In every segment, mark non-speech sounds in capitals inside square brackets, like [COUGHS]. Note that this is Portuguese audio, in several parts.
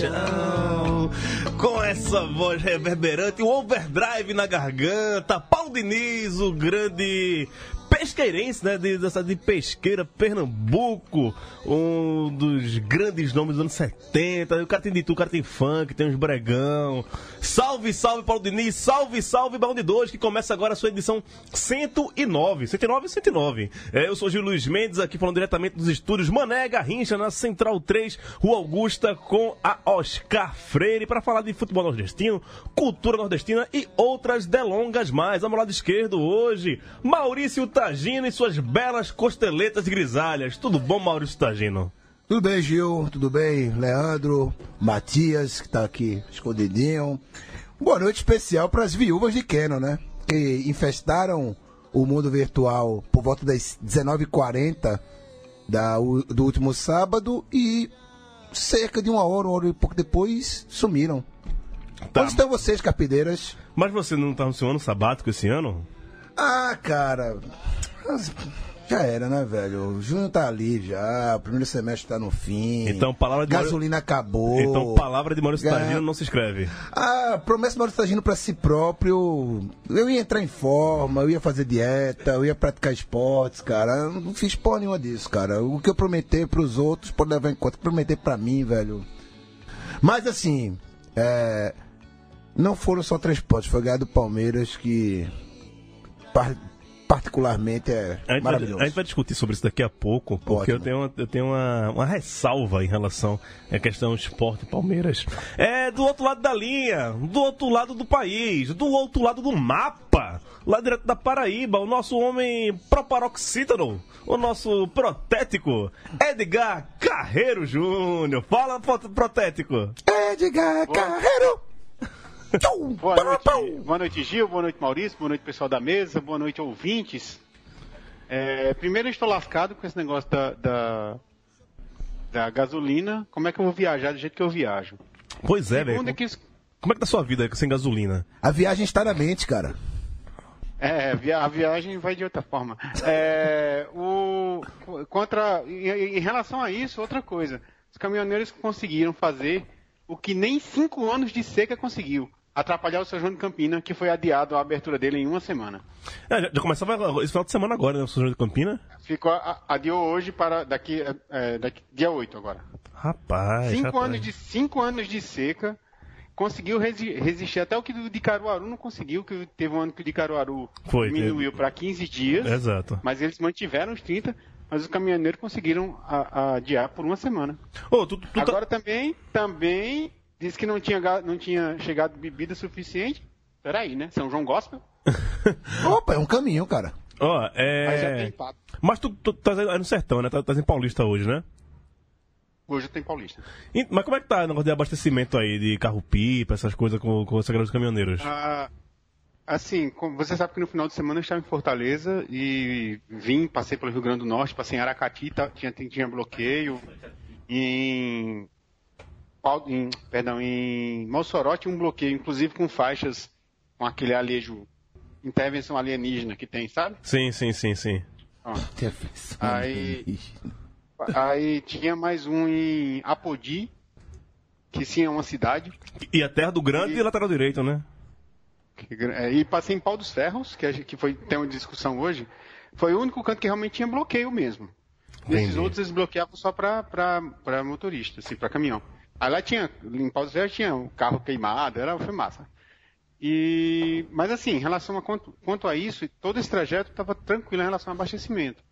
Chão. Com essa voz reverberante, o overdrive na garganta, Paulo Diniz, o grande pesqueirense, né, de, dessa de Pesqueira, Pernambuco, um dos grandes nomes dos anos 70. O cara tem de tudo, o cara tem funk, tem uns bregão. Salve, salve, Paulo Diniz, salve, salve, Balão de Dois, que começa agora a sua edição 109. 109 109. É, eu sou Gil Luiz Mendes, aqui falando diretamente dos estúdios Mané Garrincha, na Central 3, Rua Augusta, com a Oscar Freire, para falar de futebol nordestino, cultura nordestina e outras delongas mais. Meu lado esquerdo hoje, Maurício Tagino e suas belas costeletas grisalhas. Tudo bom, Maurício Tagino? Tudo bem, Gil? Tudo bem, Leandro? Matias, que tá aqui escondidinho. Boa noite especial para as viúvas de Canon, né? Que infestaram o mundo virtual por volta das 19h40 da, u- do último sábado e cerca de uma hora, uma hora e pouco depois, sumiram. Tá. Onde estão vocês, capideiras? Mas você não tá no seu ano sabático esse ano? Ah, cara. Já era, né, velho? O junho tá ali já, o primeiro semestre tá no fim. Então, palavra de Gasolina acabou. Então, palavra de Maurício Ga- Tagino não se escreve. Ah, promessa Maurício tá agindo pra si próprio. Eu ia entrar em forma, eu ia fazer dieta, eu ia praticar esportes, cara. Eu não fiz porra nenhuma disso, cara. O que eu prometer pros outros, pode levar em conta. O que eu prometer pra mim, velho. Mas assim, é, não foram só três pontos, foi ganhar do Palmeiras que par- particularmente é A gente, vai, maravilhoso. a gente vai discutir sobre isso daqui a pouco, porque Ótimo. eu tenho, uma, eu tenho uma, uma ressalva em relação à questão esporte Palmeiras. É do outro lado da linha, do outro lado do país, do outro lado do mapa, lá direto da Paraíba, o nosso homem proparoxítano, o nosso protético, Edgar Carreiro Júnior. Fala, pro- protético. Edgar Carreiro! Boa noite, boa noite, Gil. Boa noite, Maurício. Boa noite, pessoal da mesa. Boa noite, ouvintes. É, primeiro, eu estou lascado com esse negócio da, da, da gasolina. Como é que eu vou viajar do jeito que eu viajo? Pois é, velho. Segundo, que isso- Como é que tá a sua vida sem gasolina? A viagem está na mente, cara. É, a viagem vai de outra forma. É, o, contra, em, em relação a isso, outra coisa. Os caminhoneiros conseguiram fazer o que nem cinco anos de seca conseguiu. Atrapalhar o São João de Campina, que foi adiado a abertura dele em uma semana. É, já, já começava esse final de semana agora, né? O São João de Campina. Ficou, a- adiou hoje para daqui, é, daqui dia 8 agora. Rapaz. Cinco rapaz. anos, de, cinco anos de seca, conseguiu resi- resistir. Até o que o de Caruaru não conseguiu, que teve um ano que o de Caruaru Foi, diminuiu para 15 dias. Exato. Mas eles mantiveram os 30, mas os caminhoneiros conseguiram a- a adiar por uma semana. Ô, tu, tu tá- Agora também, também disse que não tinha, não tinha chegado bebida suficiente. Peraí, né? São João Gospel? [LAUGHS] Opa, é um caminho, cara. Ó, Mas já é. tem papo. Mas tu, tu tá no sertão, né? Tá, tá em Paulista hoje, né? Hoje tem Paulista. E- mas como é que tá o negócio de abastecimento aí, de carro-pipa, essas coisas com, com galera dos caminhoneiros? Ah, assim, como você sabe que no final de semana eu estava em Fortaleza e vim, passei pelo Rio Grande do Norte, passei em Aracati, tá- tinha, tinha bloqueio. Em, em- perdão, em Mossoró tinha um bloqueio, inclusive com faixas com aquele alejo, intervenção alienígena que tem, sabe? Sim, sim, sim, sim. Ó, Aí- aí tinha mais um em Apodi, que sim é uma cidade. E a terra do grande e, E- lateral direito, né? É, E passei em Pau dos Ferros, que, a que foi tem uma discussão hoje. Foi o único canto que realmente tinha bloqueio mesmo. Nesses Entendi. outros eles bloqueavam só para motorista, assim, para caminhão. Aí lá tinha, em Paulo Ferreira tinha o carro queimado, era, foi massa. E, mas assim, em relação a quanto, quanto a isso, todo esse trajeto estava tranquilo em relação ao abastecimento.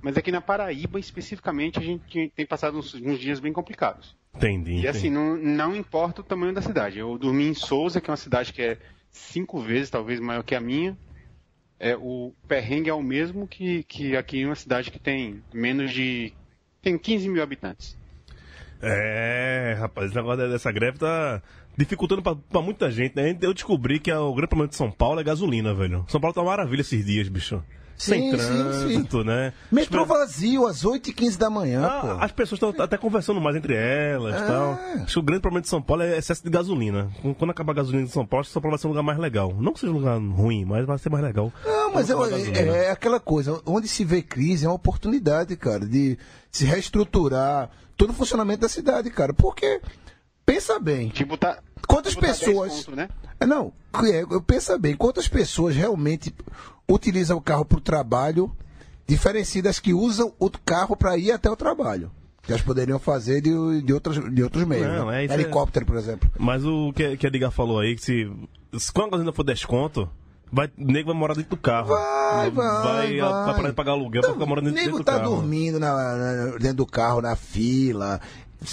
Mas aqui na Paraíba, especificamente, a gente tem passado uns, uns dias bem complicados. Entendi. E assim, não, não importa o tamanho da cidade. Eu dormi em Souza, que é uma cidade que é cinco vezes, talvez, maior que a minha. É, o perrengue é o mesmo que, que aqui em uma cidade que tem menos de. tem 15 mil habitantes. É, rapaz, esse negócio dessa greve tá dificultando pra, pra muita gente, né? Eu descobri que o grande problema de São Paulo é gasolina, velho. São Paulo tá uma maravilha esses dias, bicho. Sem Sim, trânsito, sim. né? Metrô vazio, às 8h15 da manhã, Ah, pô. as pessoas estão até conversando mais entre elas e É. tal. Acho que o grande problema de São Paulo é excesso de gasolina. Quando acabar a gasolina de São Paulo, acho que São Paulo vai ser um lugar mais legal. Não que seja um lugar ruim, mas vai ser mais legal. Não, mas é, é- é aquela coisa, onde se vê crise é uma oportunidade, cara, de se reestruturar todo o funcionamento da cidade, cara. Porque, pensa bem, Tipo, tá. quantas tipo, tá 10 pessoas. conto, né? É, Não, é, eu pensa bem, quantas pessoas realmente utilizam o carro para o trabalho, diferenciam das que usam o carro para ir até o trabalho. Que elas poderiam fazer de, de, outros, de outros meios. Não, né? é, isso é- Helicóptero, por exemplo. Mas o que, que a Diga falou aí, que se, se quando a gasolina for desconto, vai, o nego vai morar dentro do carro. Vai, vai, Vai, vai. pra parar de pagar aluguel, vai ficar morando O dentro, nego dentro do tá carro. dormindo na- na- dentro do carro, na fila,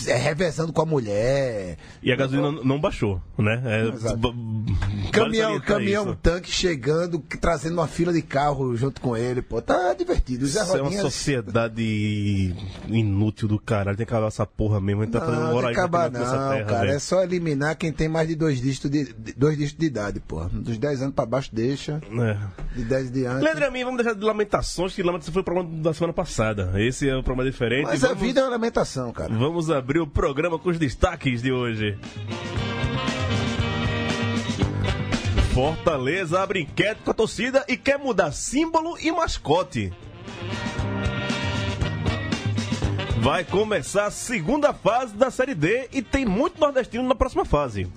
é, revezando com a mulher. E a gasolina não baixou, né? É, Caminhão, caminhão tanque chegando, trazendo uma fila de carro junto com ele, pô. Tá divertido. Isso é uma Rodinhas- sociedade inútil do caralho. Tem que acabar essa porra mesmo. A gente tá fazendo Não, que acabar não, cara. velho. É só eliminar quem tem mais de dois dígitos de, de- dois dígitos de idade, pô. Dos 10 anos pra baixo deixa, É. de 10 de antes. Leandro a mim, vamos deixar de lamentações, que lamentação foi o programa da semana passada. Esse é o programa diferente. Mas a vamos, vida é uma lamentação, cara. vamos abrir o programa com os destaques de hoje. Fortaleza abre enquete com a torcida e quer mudar símbolo e mascote. Vai começar a segunda fase da Série D e tem muito nordestino na próxima fase.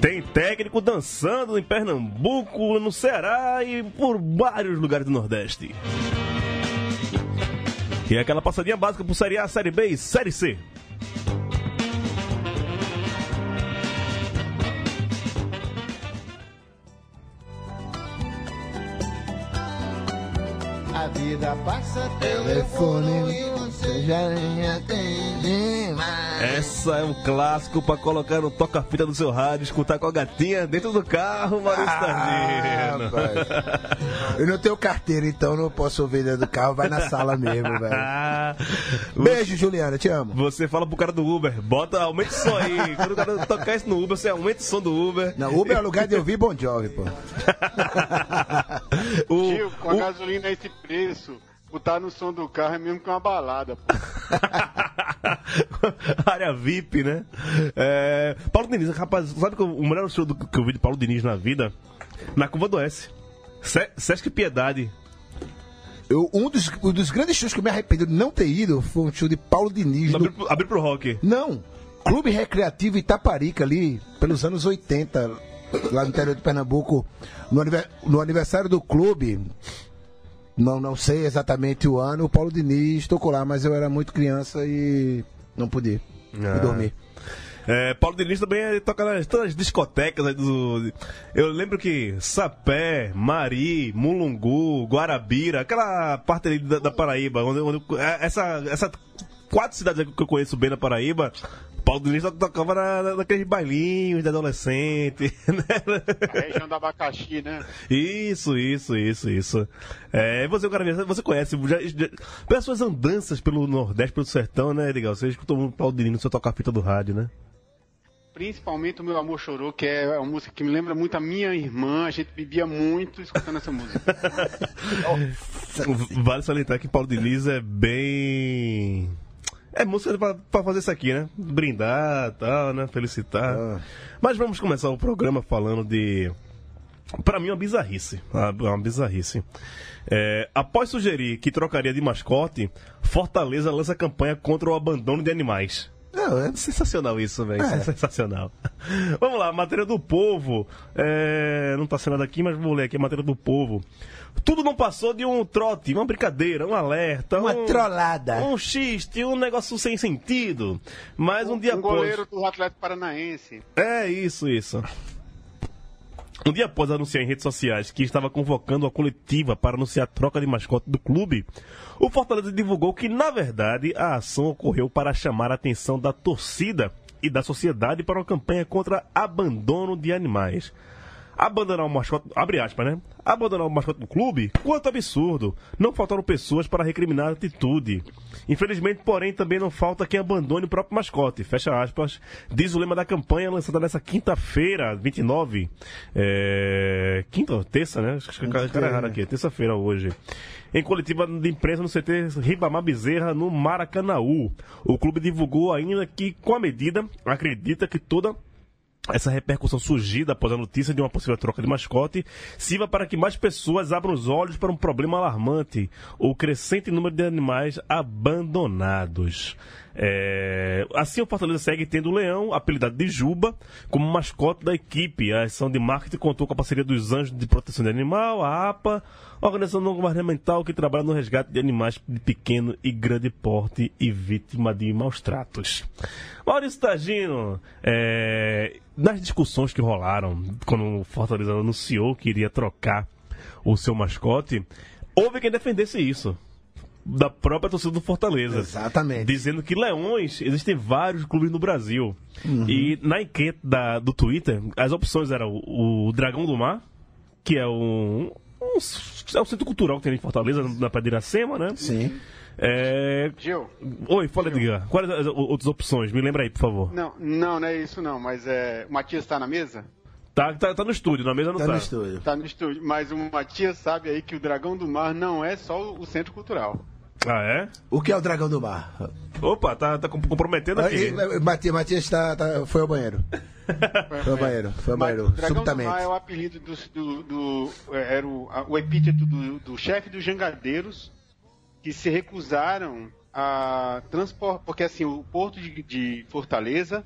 Tem técnico dançando em Pernambuco, no Ceará e por vários lugares do Nordeste. E aquela passadinha básica por Série A, Série B e Série C. A vida passa Telefone, Essa é um clássico pra colocar no toca-fita do seu rádio, escutar com a gatinha dentro do carro, Maurício Ah. Eu não tenho carteira, então não posso ouvir dentro do carro. Vai na sala mesmo, [LAUGHS] velho. Beijo, Juliana. Te amo. Você fala pro cara do Uber, bota, aumenta o som aí. Quando o cara tocar isso no Uber, você aumenta o som do Uber. Não, Uber é o lugar de ouvir Bon Jovi, pô. [LAUGHS] O- Tio, com a o- gasolina a esse preço, botar no som do carro é mesmo que uma balada. pô. [LAUGHS] área VIP, né? É, Paulo Diniz, rapaz, sabe que o melhor show do- que eu vi de Paulo Diniz na vida? Na Curva do S. Se- Sesc Piedade. Eu, um, dos, um dos grandes shows que eu me arrependo de não ter ido foi um show de Paulo Diniz. no- Abriu, pro- abriu pro rock. Não, Clube Recreativo Itaparica, ali, pelos anos 80, lá no interior de Pernambuco, no aniversário do clube. Não, não sei exatamente o ano, o Paulo Diniz tocou lá, mas eu era muito criança e não pude. Fui Ah. dormir. É, Paulo Diniz também toca nas todas as discotecas do. Eu lembro que Sapé, Mari, Mulungu, Guarabira, aquela parte ali da, da Paraíba, onde, onde é, essa, essa quatro cidades que eu conheço bem na Paraíba, Paulo Diniz to- tocava na, na- naqueles bailinhos de adolescente, [LAUGHS] né? A região do abacaxi, né? Isso, isso, isso, isso. É, você, cara, você conhece já, já, pelas suas andanças pelo Nordeste, pelo Sertão, né, legal? Você escutou muito Paulo Diniz no seu tocar-fita do rádio, né? Principalmente o Meu Amor Chorou, que é uma música que me lembra muito a minha irmã. A gente bebia muito escutando essa música. [LAUGHS] Vale salientar que Paulo Diniz é bem. É música pra, pra fazer isso aqui, né? Brindar tal, né? Felicitar. Ah. Mas vamos começar o programa falando de. Pra mim, uma bizarrice. Uma, uma bizarrice. É, após sugerir que trocaria de mascote, Fortaleza lança campanha contra o abandono de animais. Não, é... Sensacional isso, velho. É. Sensacional. [LAUGHS] Vamos lá, matéria do povo. É, não tá sendo aqui, mas vou ler aqui a matéria do povo. Tudo não passou de um trote, uma brincadeira, um alerta, Uma um, trollada. um xiste, um negócio sem sentido. Mas um, dia um após. goleiro do Atlético Paranaense. É isso, isso. Um dia após anunciar em redes sociais que estava convocando a coletiva para anunciar a troca de mascote do clube, o Fortaleza divulgou que, na verdade, a ação ocorreu para chamar a atenção da torcida e da sociedade para uma campanha contra abandono de animais. Abandonar o mascote, abre aspas, né? Abandonar o mascote do clube? Quanto absurdo! Não faltaram pessoas para recriminar a atitude. Infelizmente, porém, também não falta quem abandone o próprio mascote. Fecha aspas. Diz o lema da campanha lançada nessa quinta-feira, 29. É... Quinta ou terça, né? Acho que o cara é errado aqui. Terça-feira hoje. Em coletiva de imprensa no CT Ribamar Bezerra, no Maracanaú. O clube divulgou ainda que, com a medida, acredita que toda essa repercussão surgida após a notícia de uma possível troca de mascote sirva para que mais pessoas abram os olhos para um problema alarmante, o crescente número de animais abandonados. É, Assim, o Fortaleza segue tendo o Leão, apelidado de Juba, como mascote da equipe. A ação de marketing contou com a parceria dos Anjos de Proteção de Animal, a APA, organização não governamental que trabalha no resgate de animais de pequeno e grande porte e vítima de maus tratos. Maurício Tagino, é, nas discussões que rolaram quando o Fortaleza anunciou que iria trocar o seu mascote, houve quem defendesse isso. Da própria torcida do Fortaleza. Exatamente. Dizendo que leões, existem vários clubes no Brasil. Uhum. E na enquete da, do Twitter, as opções eram o, o Dragão do Mar, que é um, um, é um centro cultural que tem em Fortaleza, na Praia de Iracema, né? Sim. É... Gil? Oi, fala, Edgar. Quais as outras opções? Me lembra aí, por favor. Não, não, não é isso não, mas é. O Matias tá na mesa? Tá, tá, tá no estúdio, na mesa não Tá tá. no estúdio. Tá no estúdio. Mas o Matias sabe aí que o Dragão do Mar não é só o centro cultural. Ah, é? O que é o dragão do mar? Opa, tá, tá com- comprometendo aqui. Aí, Matias, Matias tá, tá- foi ao banheiro. Foi ao banheiro, foi ao Mas banheiro. o Dragão do. Mar é o apelido do. do, do- é, era o, o epíteto do, do chefe dos jangadeiros que se recusaram a transportar. Porque assim, o porto de, de Fortaleza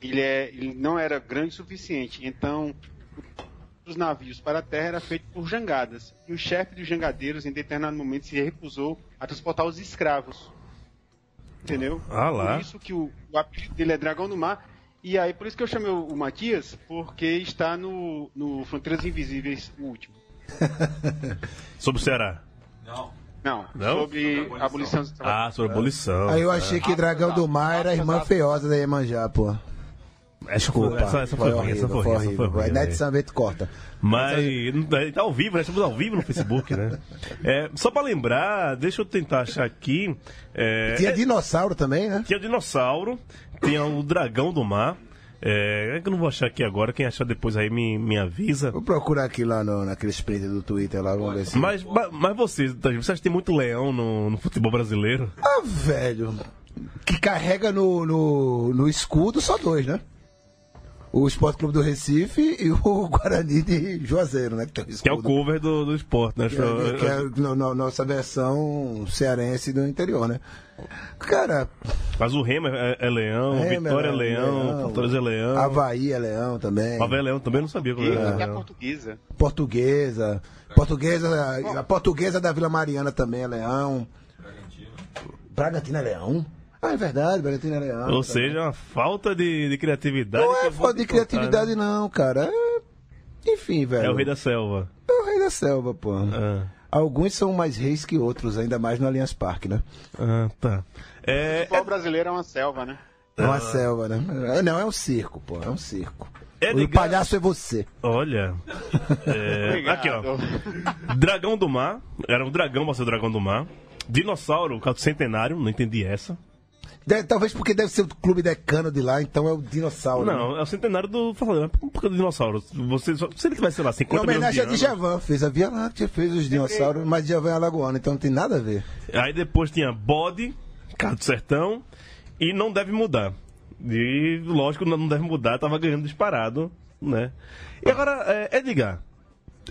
ele, é, ele não era grande o suficiente. Então, os navios para a terra era feito por jangadas. E o chefe dos jangadeiros, em determinado momento, se recusou a transportar os escravos. Entendeu? Ah lá. Por isso que o, o apelido dele é Dragão do Mar. E aí, por isso que eu chamei o, o Matias, porque está no, no Fronteiras Invisíveis, o último. [LAUGHS] Sobre o Ceará. Não, Não? sobre a abolição do trabalho. Ah, sobre a abolição. Aí eu achei que dragão do mar era a irmã feiosa da Iemanjá, pô. Desculpa. Essa, essa foi, ruim, essa foi, ruim, essa foi ruim, Vai né? Sambento corta. Mas tá ao vivo, né? Estamos ao vivo no Facebook, né? [LAUGHS] É, só pra lembrar, deixa eu tentar achar aqui. É, Tinha é, dinossauro também, né? tinha dinossauro, tinha o dragão do mar. É, é que eu não vou achar aqui agora, quem achar depois aí me, me avisa. Vou procurar aqui lá no, naquele sprint do Twitter lá, vamos ver se. Mas, mas, mas vocês, Tadinho, você acha que tem muito leão no, no futebol brasileiro? Ah, velho. Que carrega no, no, no escudo só dois, né? O Esporte Clube do Recife e o [LAUGHS] Guarani de Juazeiro, né? Que, tem o Que é o cover do, do esporte, né? Que é, que é no- no- nossa versão cearense do interior, né? Cara, Mas o Remo é, é leão, Remo é Vitória é leão, leão, Fortaleza é leão. Havaí é leão também. Havaí é leão também, não sabia como era. leão. portuguesa. Portuguesa. Portuguesa. A portuguesa da Vila Mariana também é leão. Bragantino é leão? Ah, é verdade, é leão. Ou também. seja, uma falta de, de criatividade. Não é falta de contar, criatividade, não, cara. É... Enfim, velho. né? É o rei da selva. É o rei da selva, pô. Ah, Alguns são mais reis que outros, ainda mais no Allianz Parque, né? ah, tá. O É, futebol brasileiro é uma selva, né? É uma selva, né? Não, é um circo, pô. É um circo. É o palhaço é você. olha. É, aqui, ó. Dragão do mar. Era um dragão pra ser o dragão do mar. Dinossauro, o caso centenário, não entendi essa. Talvez porque deve ser o clube decano de lá, então é o dinossauro. né? Não, é o centenário do. Por que do dinossauro? Você, se ele tivesse, sei lá, Em 50 milhões homenagem a de anos, Djavan, fez a Via Láctea, fez os dinossauros, mas Djavan é alagoano, então não tem nada a ver. Aí depois tinha bode, carro do sertão, e não deve mudar. E lógico, não deve mudar, tava ganhando disparado, né? E agora, é, Edgar,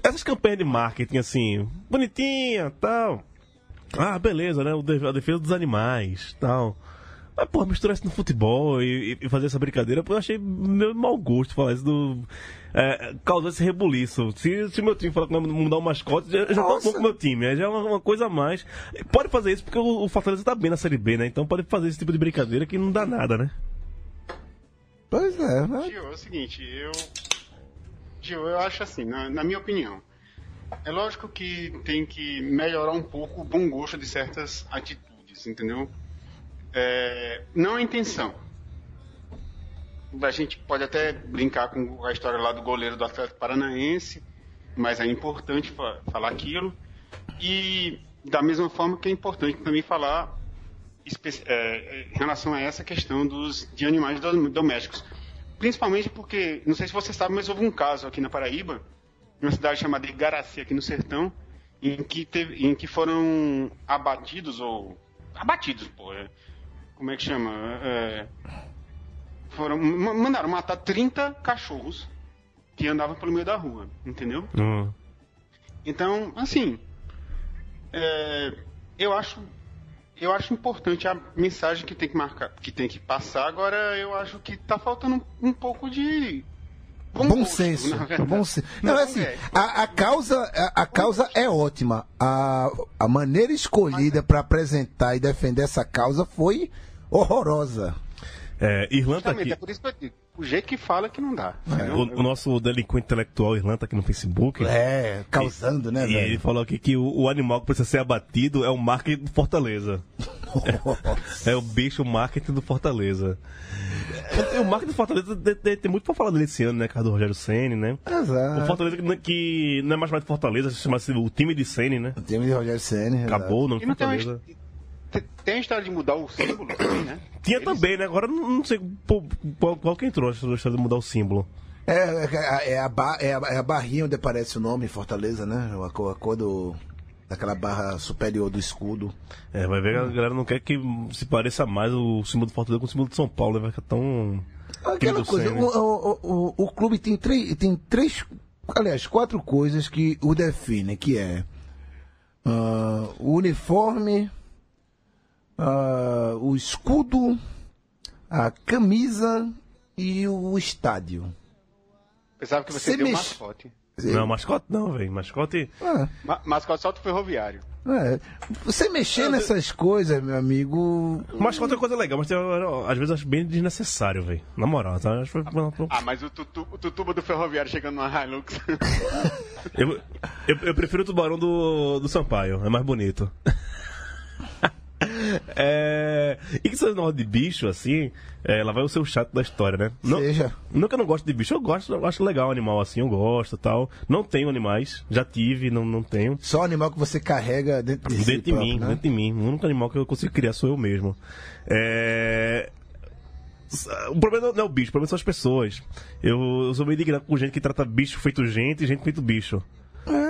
essas campanhas de marketing assim, bonitinha tal. Ah, beleza, né? A defesa dos animais tal. Mas, porra, misturar isso no futebol e, e fazer essa brincadeira, pô, eu achei meio mau gosto falar isso do. É, causar esse rebuliço. Se, se meu time falar que vai mudar o mascote, já, já tá bom com o meu time. aí Já é uma, uma coisa a mais. Pode fazer isso porque o, o Fortaleza tá bem na Série B, né? Então pode fazer esse tipo de brincadeira que não dá nada, né? Pois é, né? Gil, é o seguinte, eu. Gil, eu acho assim, na, na minha opinião. É lógico que tem que melhorar um pouco o bom gosto de certas atitudes, entendeu? É, não a intenção. A gente pode até brincar com a história lá do goleiro do Atlético Paranaense, mas é importante fa- falar aquilo. E da mesma forma que é importante também falar é, em relação a essa questão dos, de animais do- domésticos. Principalmente porque, não sei se você sabe, mas houve um caso aqui na Paraíba, numa cidade chamada Igaraci, aqui no sertão, em que, teve, em que foram abatidos, ou. Abatidos, pô. é, como é que chama? É, foram, ma- mandaram matar 30 cachorros que andavam pelo meio da rua, entendeu? Hum. Então, assim, é, eu acho eu acho importante a mensagem que tem que marcar, que tem que passar. Agora, eu acho que tá faltando um, um pouco de Bom, gosto, senso. Bom senso. Não, é assim, a, a causa, a, a causa é ótima. A, a maneira escolhida para apresentar e defender essa causa foi horrorosa. É, Irlanda tá Justamente, aqui. é por isso que eu digo, o jeito que fala é que não dá. É. O, o nosso delinquente intelectual Irlanda tá aqui no Facebook. É, causando, né, E ele velho? falou aqui que o, o animal que precisa ser abatido é o marketing do Fortaleza. É o bicho marketing do Fortaleza. É, O marketing do Fortaleza tem, tem- tem muito pra falar dele esse ano, né? Cara do Rogério Senni, né? O Exato. Fortaleza que, que não é mais mais do Fortaleza, se chama o time de Senni, né? O time de Rogério Senna. Acabou o nome E não Fortaleza. tem- tem a história de mudar o símbolo [COUGHS] também, né? Tinha Eles- também, né? Agora não, sei qual, qual que entrou a história de mudar o símbolo. É, é, é a é, a, é a barrinha onde aparece o nome Fortaleza, né? A cor, a cor do, daquela barra superior do escudo. É, vai ver que a galera não quer que se pareça mais o símbolo do Fortaleza com o símbolo de São Paulo, né? Vai ficar tão. Aquela coisa, o, o, o, o clube tem três, tem três, aliás, quatro coisas que o definem, que é ah, o uniforme, ah, o escudo, a camisa e o estádio. Pensava que você Você deu mex- mascote. Não, mascote não, velho. Mascote. Ah, Ma mascote só do ferroviário. é. Você mexer nessas coisas, meu amigo. Mascote é coisa legal, mas tem, às vezes eu acho bem desnecessário, velho. Na moral, tá? Acho que Ah, mas o, tutu, o tutuba do ferroviário chegando numa Hilux. eu, eu, eu prefiro o tubarão do, do Sampaio, é mais bonito. [LAUGHS] [LAUGHS] É, e que esse negócio de bicho, assim, é, lá vai o seu chato da história, né? Não, Seja. não que eu não gosto de bicho, eu gosto, eu acho legal animal assim, eu gosto e tal. Não tenho animais, já tive, não, não tenho. Só animal que você carrega dentro de si Dentro de próprio, mim, né? dentro de mim. O único animal que eu consigo criar sou eu mesmo. É... O problema não é o bicho, o problema são as pessoas. Eu, eu sou meio indignado com gente que trata bicho feito gente e gente feito bicho.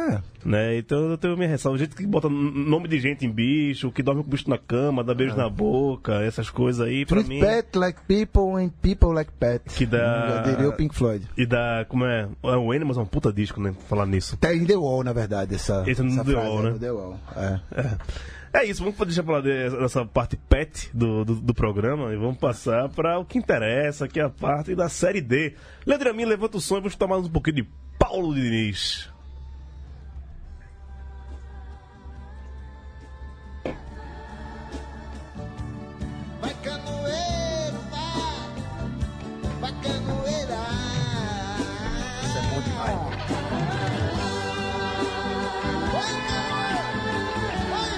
É. Né? Então eu tenho minha ressalva. Gente que bota nome de gente em bicho, que dorme com bicho na cama, dá beijo na boca, essas coisas aí, pra Treat mim. pet like people and people like pets. Que dá- diria o Pink Floyd. E dá. Como é? É o Animals é um puta disco, né? Falar nisso. Tá em The Wall, na verdade, essa, Esse é no essa The Wall, é né? The Wall. É. É isso, vamos deixar falar de- dessa parte pet do, do, do programa e vamos passar para o que interessa, que é a parte da Série D. Leandro Amin, levanta o som e vamos tomar um pouquinho de Paulo Diniz.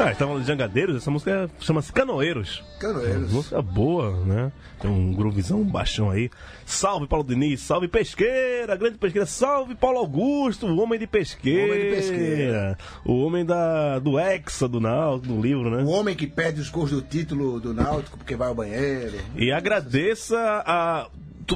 Ah, estava de Jangadeiros, essa música chama-se Canoeiros. Canoeiros. Música boa, né? Tem um groovizão baixão aí. Salve Paulo Diniz, salve Pesqueira, grande Pesqueira, salve Paulo Augusto, o homem de Pesqueira. Homem de Pesqueira. O homem da, do Hexa, do Náutico, do livro, né? O homem que perde os gols do título do Náutico porque vai ao banheiro. E agradeça a,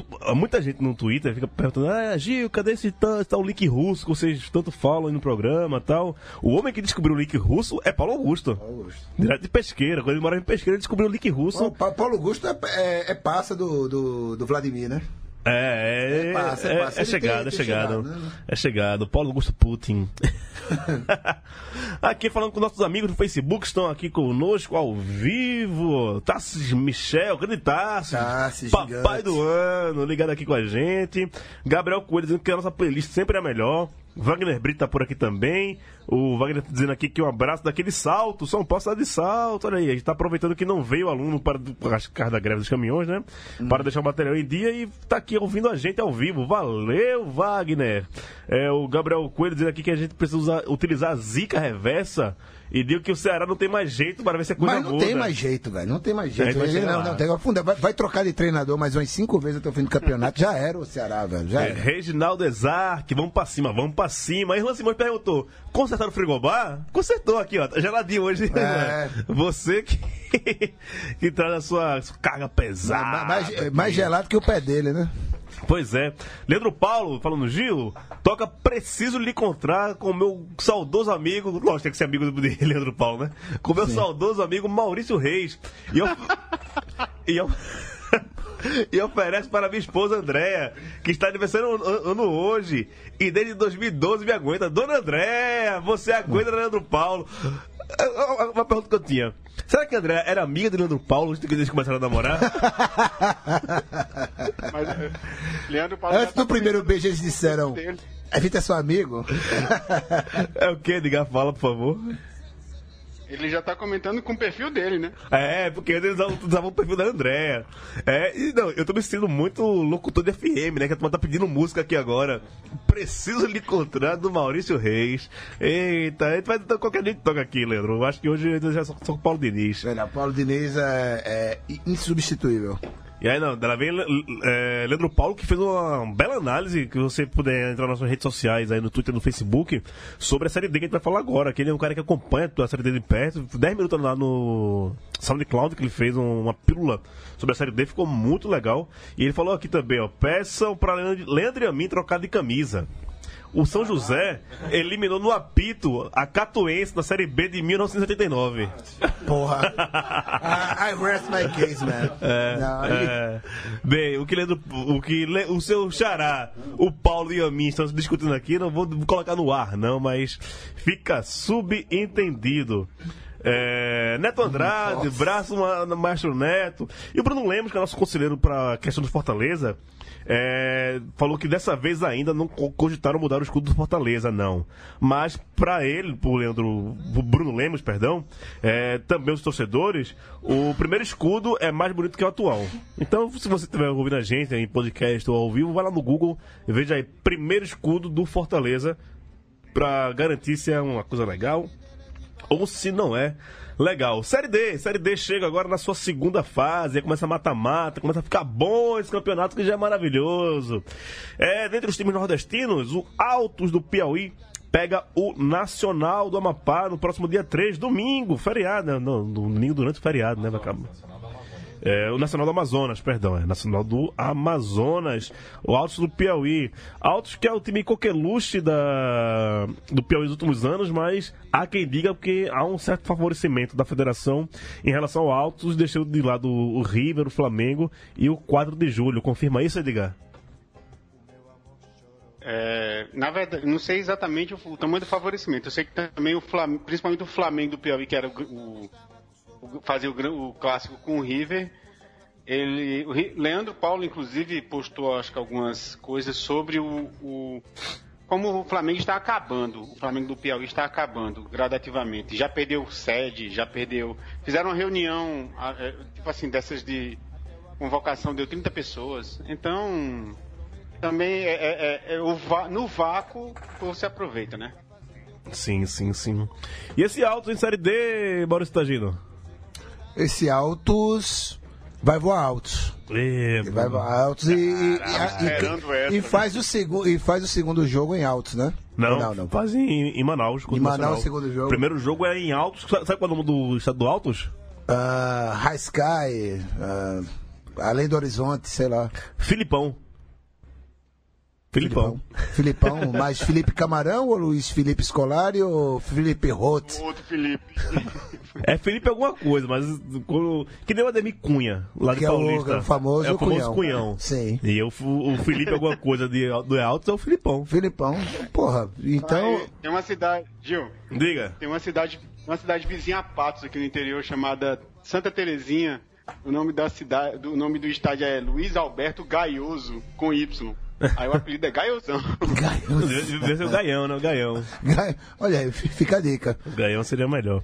tu- muita gente no Twitter fica perguntando: Ah, Gil, cadê esse tal, tal link russo que vocês tanto falam aí no programa tal? O homem que descobriu o link russo é Paulo Augusto. Augusto. Direto de pesqueira. Quando ele morava em pesqueira, ele descobriu o link russo. Bom, Pa- Paulo Augusto é, é, é passa do, do, do Vladimir, né? É, é, É passa, é passa. é chegado, é chegado. chegado, né? É chegado. Paulo Augusto Putin. [LAUGHS] aqui falando com nossos amigos do Facebook, estão aqui conosco ao vivo. Tassis Michel, grande Tassis. Tassis, Papai gigante. do ano, ligado aqui com a gente. Gabriel Coelho dizendo que a nossa playlist sempre é a melhor. Wagner Brito tá por aqui também. O Wagner tá dizendo aqui que um abraço daquele salto. São Paulo cidade de salto. Olha aí, a gente tá aproveitando que não veio o aluno para acho por da greve dos caminhões, né? Para deixar o material em dia e tá aqui ouvindo a gente ao vivo. Valeu, Wagner. É, o Gabriel Coelho dizendo aqui que a gente precisa usar- utilizar a zica reversa e digo que o Ceará não tem mais jeito para ver se a coisa Mas não muda. tem mais jeito, velho. Não tem mais jeito. É, vai não, não, tem vai, vai trocar de treinador mais umas cinco vezes até o fim do campeonato. Já era o Ceará, velho. Já É, era. Reginaldo Exarque, vamos pra cima, vamos pra cima. Aí Juan Simões perguntou: consertaram o frigobar? Consertou aqui, ó. Tá geladinho hoje. É. Você que, [LAUGHS] que traz a sua carga pesada. mais, mais gelado que o pé dele, né? Pois é. Leandro Paulo, falando, Gil, toca Preciso Lhe Encontrar com o meu saudoso amigo, lógico, tem que ser amigo do de [LAUGHS] Leandro Paulo, né? Com o meu saudoso amigo Maurício Reis. E eu... [LAUGHS] e eu... [LAUGHS] E oferece para minha esposa Andréia, que está aniversário ano, hoje. E desde 2012 me aguenta. Dona Andréia, você aguenta Leandro Paulo. Uma pergunta que eu tinha. Será que a Andréia era amiga de Leandro Paulo antes de eles começaram a namorar? [LAUGHS] Mas, eh, Leandro Paulo Antes tá do primeiro beijo, eles disseram. A Vitor é seu amigo? É o que? Diga, fala, por favor. Ele já tá comentando com o perfil dele, né? É, porque eles usavam, usavam o perfil da Andréia. É, e não, eu tô me sentindo muito locutor de FM, né? Que a turma tá pedindo música aqui agora. Preciso lhe encontrar do Maurício Reis. Eita, a gente vai qualquer dia que toca aqui, Leandro. Eu acho que hoje eu já sou, sou o Paulo Diniz. Velho, Paulo Diniz é, é insubstituível. E aí, não, ela vem é, Leandro Paulo, que fez uma bela análise, que você puder entrar nas nossas redes sociais, aí no Twitter no Facebook, sobre a Série D que a gente vai falar agora. Que ele é um cara que acompanha a Série D de perto. 10 minutos lá no SoundCloud, que ele fez um- uma pílula sobre a Série D, ficou muito legal. E ele falou aqui também, ó, peçam Leandro, Leandro e a mim trocar de camisa. O São José eliminou no apito a Catuense na Série B de 1989. Porra. [LAUGHS] I, I rest my case, man. Não, ele- É, bem, o que, Leandro, o que o seu xará, o Paulo e a mim estão se discutindo aqui, não vou colocar no ar, não, mas fica subentendido. É, Neto Andrade, braço ma- Maestro Neto. E o Bruno Lemos, que é nosso conselheiro para a questão do Fortaleza, é, falou que dessa vez ainda não co- cogitaram mudar o escudo do Fortaleza, não. Mas para ele, pro Leandro, pro Bruno Lemos, perdão, é, também os torcedores, o primeiro escudo é mais bonito que o atual. Então, se você estiver ouvindo a gente em podcast ou ao vivo, vai lá no Google e veja aí, primeiro escudo do Fortaleza, para garantir se é uma coisa legal ou se não é legal. Série D, Série D chega agora na sua segunda fase, começa mata-mata, começa a ficar bom esse campeonato que já é maravilhoso. É, dentre os times nordestinos, o Altos do Piauí pega o Nacional do Amapá no próximo dia 3, domingo, feriado, né? não, domingo durante o feriado, né, vai acabar. É, o Nacional do Amazonas, perdão, é Nacional do Amazonas, o Altos do Piauí. Altos que é o time coqueluche da, do Piauí nos últimos anos, mas há quem diga que há um certo favorecimento da federação em relação ao Altos, deixando de lado o River, o Flamengo e o 4 de julho. Confirma isso, Edgar? É, na verdade, não sei exatamente o, o tamanho do favorecimento. Eu sei que também o Flamengo, principalmente o Flamengo do Piauí, que era o, o- fazia o, o clássico com o River. Ele, o Leandro Paulo, inclusive, postou acho que algumas coisas sobre o, o- como o Flamengo está acabando. O Flamengo do Piauí está acabando gradativamente. Já perdeu sede, já perdeu. Fizeram uma reunião, é, tipo assim, dessas de convocação, deu 30 pessoas. Então, também é, é- é- é o no vácuo você aproveita, né? Sim, sim, sim. E esse Altos em Série D, Maurício Tagino? Esse Altos vai voar altos. É, Vai voar altos e, e- Caramba, e- e- essa, e né? faz o segundo e faz o segundo jogo em altos, né? Não, não, não. faz em, em Manaus. com o Em Manaus, o segundo jogo. O primeiro jogo é em Altos. Sabe qual é o nome do estado do Altos? Ah, High Sky, ah, Além do Horizonte, sei lá. Filipão. Filipão. Filipão, mas Felipe Camarão ou Luiz Felipe Scolari ou Felipe Roth? O outro Felipe. É Felipe alguma coisa, mas quando- que nem o Ademir Cunha, lá de Que é o- Paulista. o famoso é o famoso Cunhão. Cunhão. Sim. E eu, o Felipe alguma coisa de, do Alto é o Filipão. Filipão, porra, então. Aí, tem uma cidade, Gil, Diga. tem uma cidade, uma cidade vizinha a Patos aqui no interior chamada Santa Terezinha. O nome da cidade, o nome do estádio é Luiz Alberto Gaioso com Y. Aí o apelido é Gaiosão. Devia ser o Gaião, né? O Gaião. [LAUGHS] Olha aí, fica a dica. O Gaião seria melhor.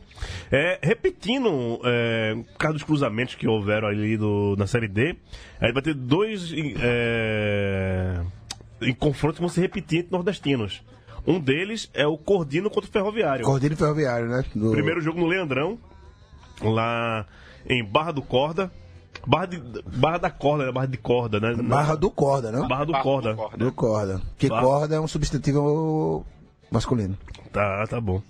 É, repetindo, é, por causa dos cruzamentos que houveram ali do, na Série D, aí vai ter dois é, em confrontos que vão se repetir entre nordestinos. Um deles é o Cordino contra o Ferroviário. Cordilho Ferroviário, né? Do- Primeiro jogo no Leandrão, lá em Barra do Corda. Barra, de, Barra da Corda, né? Barra de Corda, né? Barra do Corda, né? Barra do Barra do Corda. Corda. Do Corda. Que Barra- corda é um substantivo masculino. Tá, tá bom.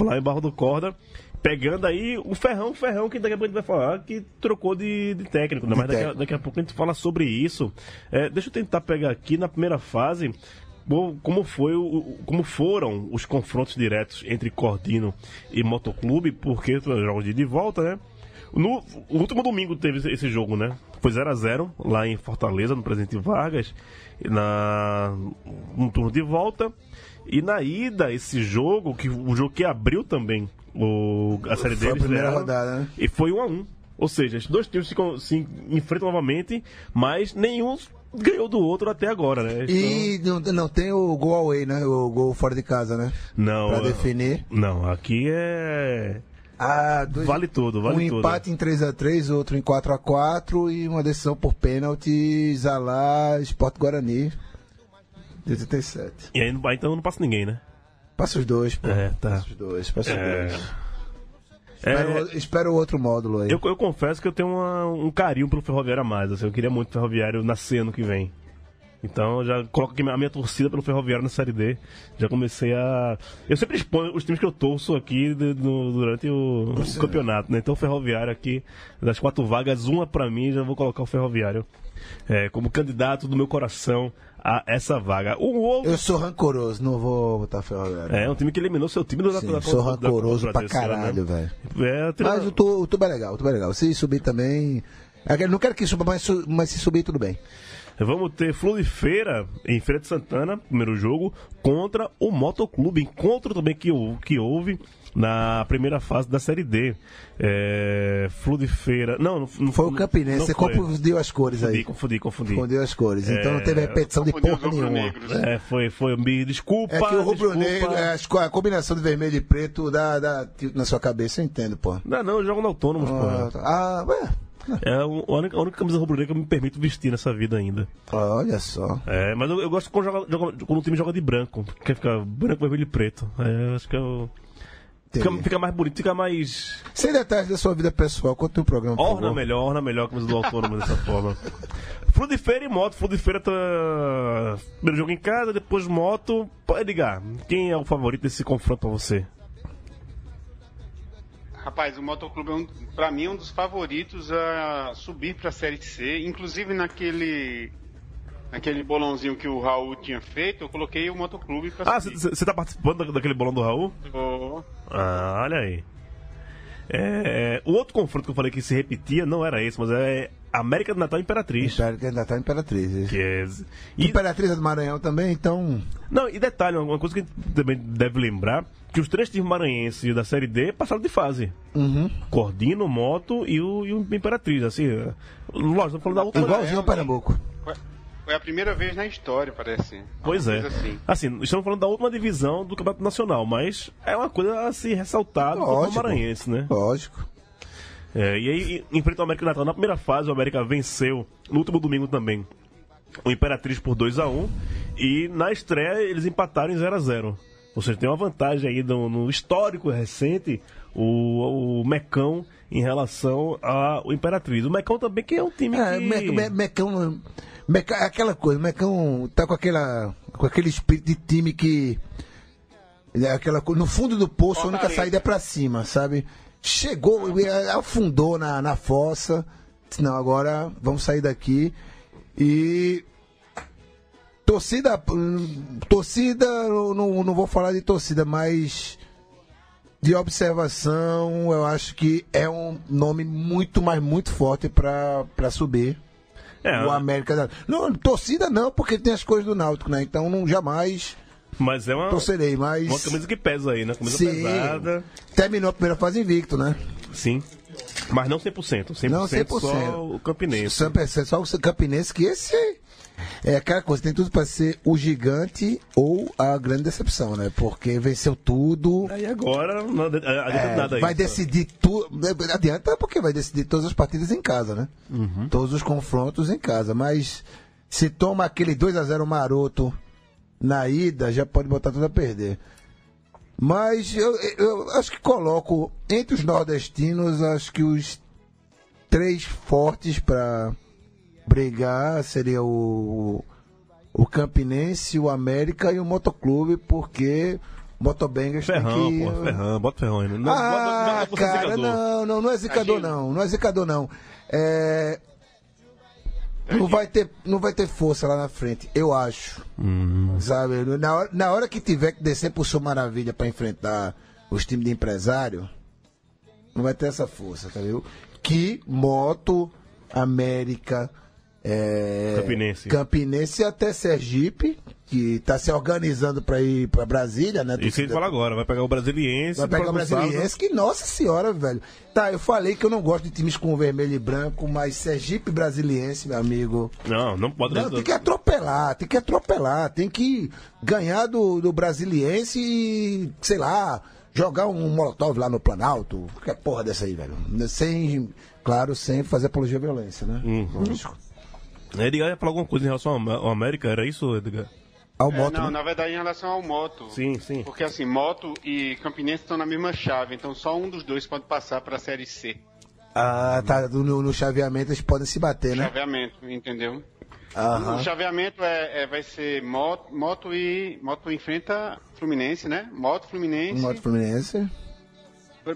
Lá em Barra do Corda. Pegando aí o Ferrão, o Ferrão, que daqui a pouco a gente vai falar, que trocou de, de técnico, né? De mas daqui a, daqui a pouco a gente fala sobre isso. É, deixa eu tentar pegar aqui na primeira fase como, foi o, como foram os confrontos diretos entre Cordino e Motoclube, porque jogos de volta, né? No o último domingo teve esse- jogo, né? Foi 0 a 0 lá em Fortaleza, no Presidente Vargas, na um turno de volta. E na ida, esse jogo, que o jogo que abriu também o, a série Foi a deles, primeira né? rodada, né? E foi 1 a 1 Ou seja, os dois times se, se enfrentam novamente, mas nenhum ganhou do outro até agora, né? E não, não tem o gol away, né? O gol fora de casa, né? Não, Pra definir. Não, aqui é. Ah, dois, Vale tudo, vale um tudo. empate em 3x3, outro em 4x4 e uma decisão por pênaltis a lá Sport Guarani. De 87. E aí, não- aí então não passa ninguém, né? Passa os dois, pô. É, tá. Passa os dois, passa os É. dois. Espera, É, o- espera o outro módulo aí. eu, eu confesso que eu tenho uma- um carinho pelo Ferroviário a mais. Assim, eu queria muito o Ferroviário nascer ano que vem. Então já coloco aqui a minha torcida pelo Ferroviário na Série D. Já comecei a. Eu sempre exponho os times que eu torço aqui durante o, o campeonato, né? Então o Ferroviário aqui, das quatro vagas, uma pra mim, já vou colocar o Ferroviário é, como candidato do meu coração a essa vaga. O outro. Eu sou rancoroso, não vou botar ferroviário. É, um time que eliminou seu time do Sim, da, sou da- da- rancoroso da- pra desse ano, caralho, né? velho. É, treina- Mas o, tu, o tubo é legal, o tubo é legal. Se subir também. Eu não quero que suba, mas, mas se subir, tudo bem. Vamos ter Flor de Feira em Feira de Santana, primeiro jogo, contra o Motoclube. Encontro também que, que houve na primeira fase da Série D. É, Flor de Feira. Não, não, não Foi o Campinense, não você foi. confundiu as cores Confundi, aí. confundi, confundi. Confundiu as cores. Então não É, teve repetição de porra nenhuma. É, foi, foi. Me desculpa. É que o rubro-negro, é, a combinação de vermelho e preto dá, dá tilt na sua cabeça, eu entendo, pô. Não, não, eu jogo no Autônomos, Ah, pô. ah, ué, É a única, a única camisa rubro-negra que eu me permito vestir nessa vida ainda. olha só. É, mas eu, eu gosto quando, joga, joga- quando o time joga de branco. Quer ficar branco, vermelho e preto. É, eu acho que eu. Fica, fica mais bonito, fica mais. Sem detalhes da sua vida pessoal, conta o programa, Orna melhor, orna melhor a camisa do autônomo dessa [LAUGHS] forma. Frudifeira e moto. Frudifeira tá. Primeiro jogo em casa, depois moto. Pode ligar. Quem é o favorito desse confronto pra você? Rapaz, o Motoclube, é um, pra mim, é um dos favoritos a subir pra Série C. Inclusive, naquele naquele bolãozinho que o Raul tinha feito, eu coloquei o Motoclube pra Ah, você tá participando da- daquele bolão do Raul? Tô- Ah, olha aí. É, o outro confronto que eu falei que se repetia não era esse, mas é América do Natal e Imperatriz. Que ainda tá Imperatriz. Que é... e, Imperatriz é do Maranhão também, então. não, e detalhe, uma coisa que a gente também deve lembrar, que os três times maranhenses da Série D passaram de fase. Uhum. Cordino, Moto e o, e o Imperatriz, assim. é, Lógico, estamos falando da última. Igualzinho ao Pernambuco. Foi a primeira vez na história, parece. Pois é. Assim. Assim, estamos falando da última divisão do Campeonato Nacional, mas é uma coisa a se ressaltar do Lógico. maranhense, né? Lógico. É, e aí enfrenta o América do Natal. Na primeira fase, o América venceu no último domingo também o Imperatriz por 2 a 1 E na estreia eles empataram em 0 a 0 Ou seja, tem uma vantagem aí no, no histórico recente o, o Mecão em relação ao Imperatriz. O Mecão também que é um time É, que... Me- Me- Mecão. Meca, é aquela coisa, Mecão tá com aquela. com aquele espírito de time que. é Aquela, no fundo do poço, a única saída é pra cima, sabe? Chegou, afundou na, na fossa. Disse, Não, agora vamos sair daqui. E. torcida. Torcida, não, não vou falar de torcida, mas. De observação, eu acho que é um nome muito, mas muito forte pra subir. É, o América. da- Não, torcida não, porque tem as coisas do Náutico, né? Então não jamais mas é uma, torcerei, mas. uma camisa que pesa aí, né? Camisa Sim. pesada. Terminou a primeira fase invicto, né? Sim. Mas não 100%. 100%, Não, 100%. só o Campinense. Só, só o Campinense, que esse é aquela coisa, tem tudo pra ser o gigante ou a grande decepção, né? Porque venceu tudo. Aí agora não adi- adianta é, nada vai isso. decidir tudo. Adianta porque vai decidir todas as partidas em casa, né? Uhum. Todos os confrontos em casa. Mas se toma aquele 2 a 0 maroto na ida, já pode botar tudo a perder. Mas eu, eu acho que coloco entre os nordestinos, acho que os três fortes para brigar seria o, o Campinense, o América e o Motoclube, porque o Motobangers tem Ferrão, que... Ferrão, bota Ferrão aí. Não, ah, não, cara, não, não, não é zicador não, não é zicador não. É... Não vai, ter, não vai ter força lá na frente, eu acho. Sabe? Na hora, na hora que tiver que descer pro Sul Maravilha pra enfrentar os times de empresário, não vai ter essa força, tá vendo? Que Moto, América, é, Campinense. Campinense até Sergipe, que tá se organizando pra ir pra Brasília, né? Isso que gente fala agora, vai pegar o Brasiliense. Vai pegar o Brasiliense, que nossa senhora, velho. Tá, eu falei que eu não gosto de times com vermelho e branco, mas Sergipe Brasiliense, meu amigo. Não, não pode. Não, tem que atropelar, tem que atropelar, tem que ganhar do, do Brasiliense e, sei lá, jogar um molotov lá no Planalto. Que porra dessa aí, velho. Sem, claro, sem fazer apologia à violência, né? Uhum. Edgar ia falar alguma coisa em relação ao América, era isso, Edgar? Ao É, moto, não, né? na verdade, em relação ao Moto. Sim, sim. Porque assim, Moto e Campinense estão na mesma chave, então só um dos dois pode passar para a Série C. Ah, tá, no, no chaveamento eles podem se bater, né? Chaveamento, entendeu? Aham. O chaveamento é, é- vai ser Moto, Moto e Moto enfrenta Fluminense, né? Moto Fluminense, Moto Fluminense.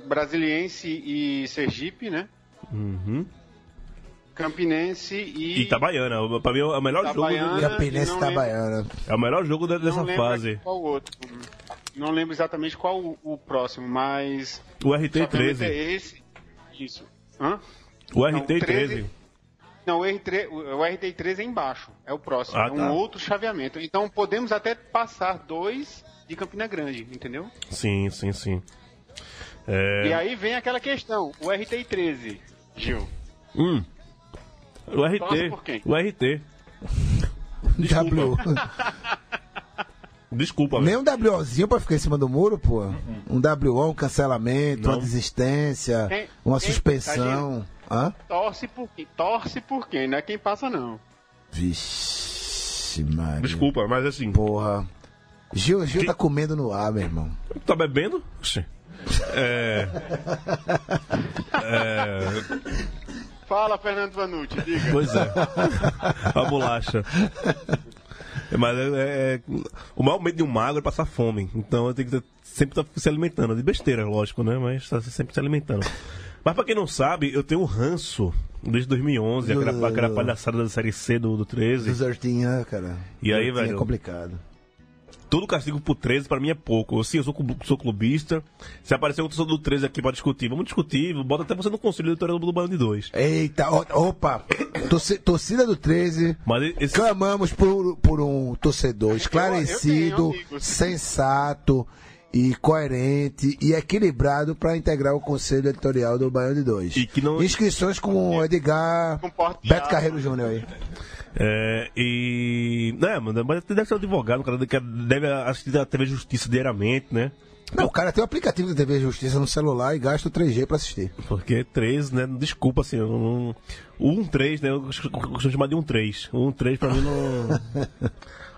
Brasiliense e Sergipe, né? Uhum. Campinense e, E Itabaiana, pra mim é o melhor jogo. Itabaiana. E a Penense não Itabaiana. É o melhor jogo dessa lembro fase. qual o outro. Não lembro exatamente qual o, o próximo, mas O o chaveamento é RT13. esse. Isso. Hã? O Não, RT13. 13. Não, o, R3, o o RT3 é embaixo, é o próximo, Ah, é um tá. outro chaveamento. Então podemos até passar dois de Campina Grande, entendeu? Sim, sim, sim. É... E aí vem aquela questão, o RT13, Gil. Hum. O RT. O RT. W. [LAUGHS] Desculpa, Nem um WOzinho pra ficar em cima do muro, pô. Um WO, um cancelamento, Não. uma desistência, Quem- uma quem- suspensão. Hã? Torce por quem? Torce por quem? Não é quem passa, não. Vixe, Maria. Desculpa, mas assim. Porra. Gil, Gil tá comendo no ar, meu irmão. Tá bebendo? Oxi. É. [LAUGHS] é. Fala, Fernando Vanucci, diga. Pois é. [LAUGHS] A bolacha. Mas é, é- o maior medo de um magro é passar fome. Então eu tenho que ter- sempre estar se alimentando. De besteira, lógico, né? Mas tá sempre se alimentando. Mas pra quem não sabe, eu tenho um ranço desde 2011, aquela, aquela palhaçada da série C do, do 13. Desertinho, né, cara? E aí, velho? É complicado. Todo castigo pro 13 pra mim é pouco. Sim, eu sou, sou clubista. Se aparecer um torcedor do 13 aqui pra discutir, vamos discutir. Bota até você no conselho editorial do Baiano de 2. Eita, opa! Torci- torcida do 13. Mas esse. Clamamos por, por um torcedor esclarecido, eu tenho amigos. sensato e coerente e equilibrado para integrar o conselho editorial do Baiano de 2. E que não- Inscrições com o Edgar, Com Beto. Carreiro Júnior aí. É, e. Né, mano, mas deve ser um advogado, cara, que deve assistir a TV Justiça diariamente, né? Não, o cara tem um aplicativo da TV Justiça no celular e gasta o 3G para assistir. Porque 3, né? Desculpa, assim, não. O 1-3, né? Eu costumo chamar de 1-3. O 1-3 pra mim não. [LAUGHS]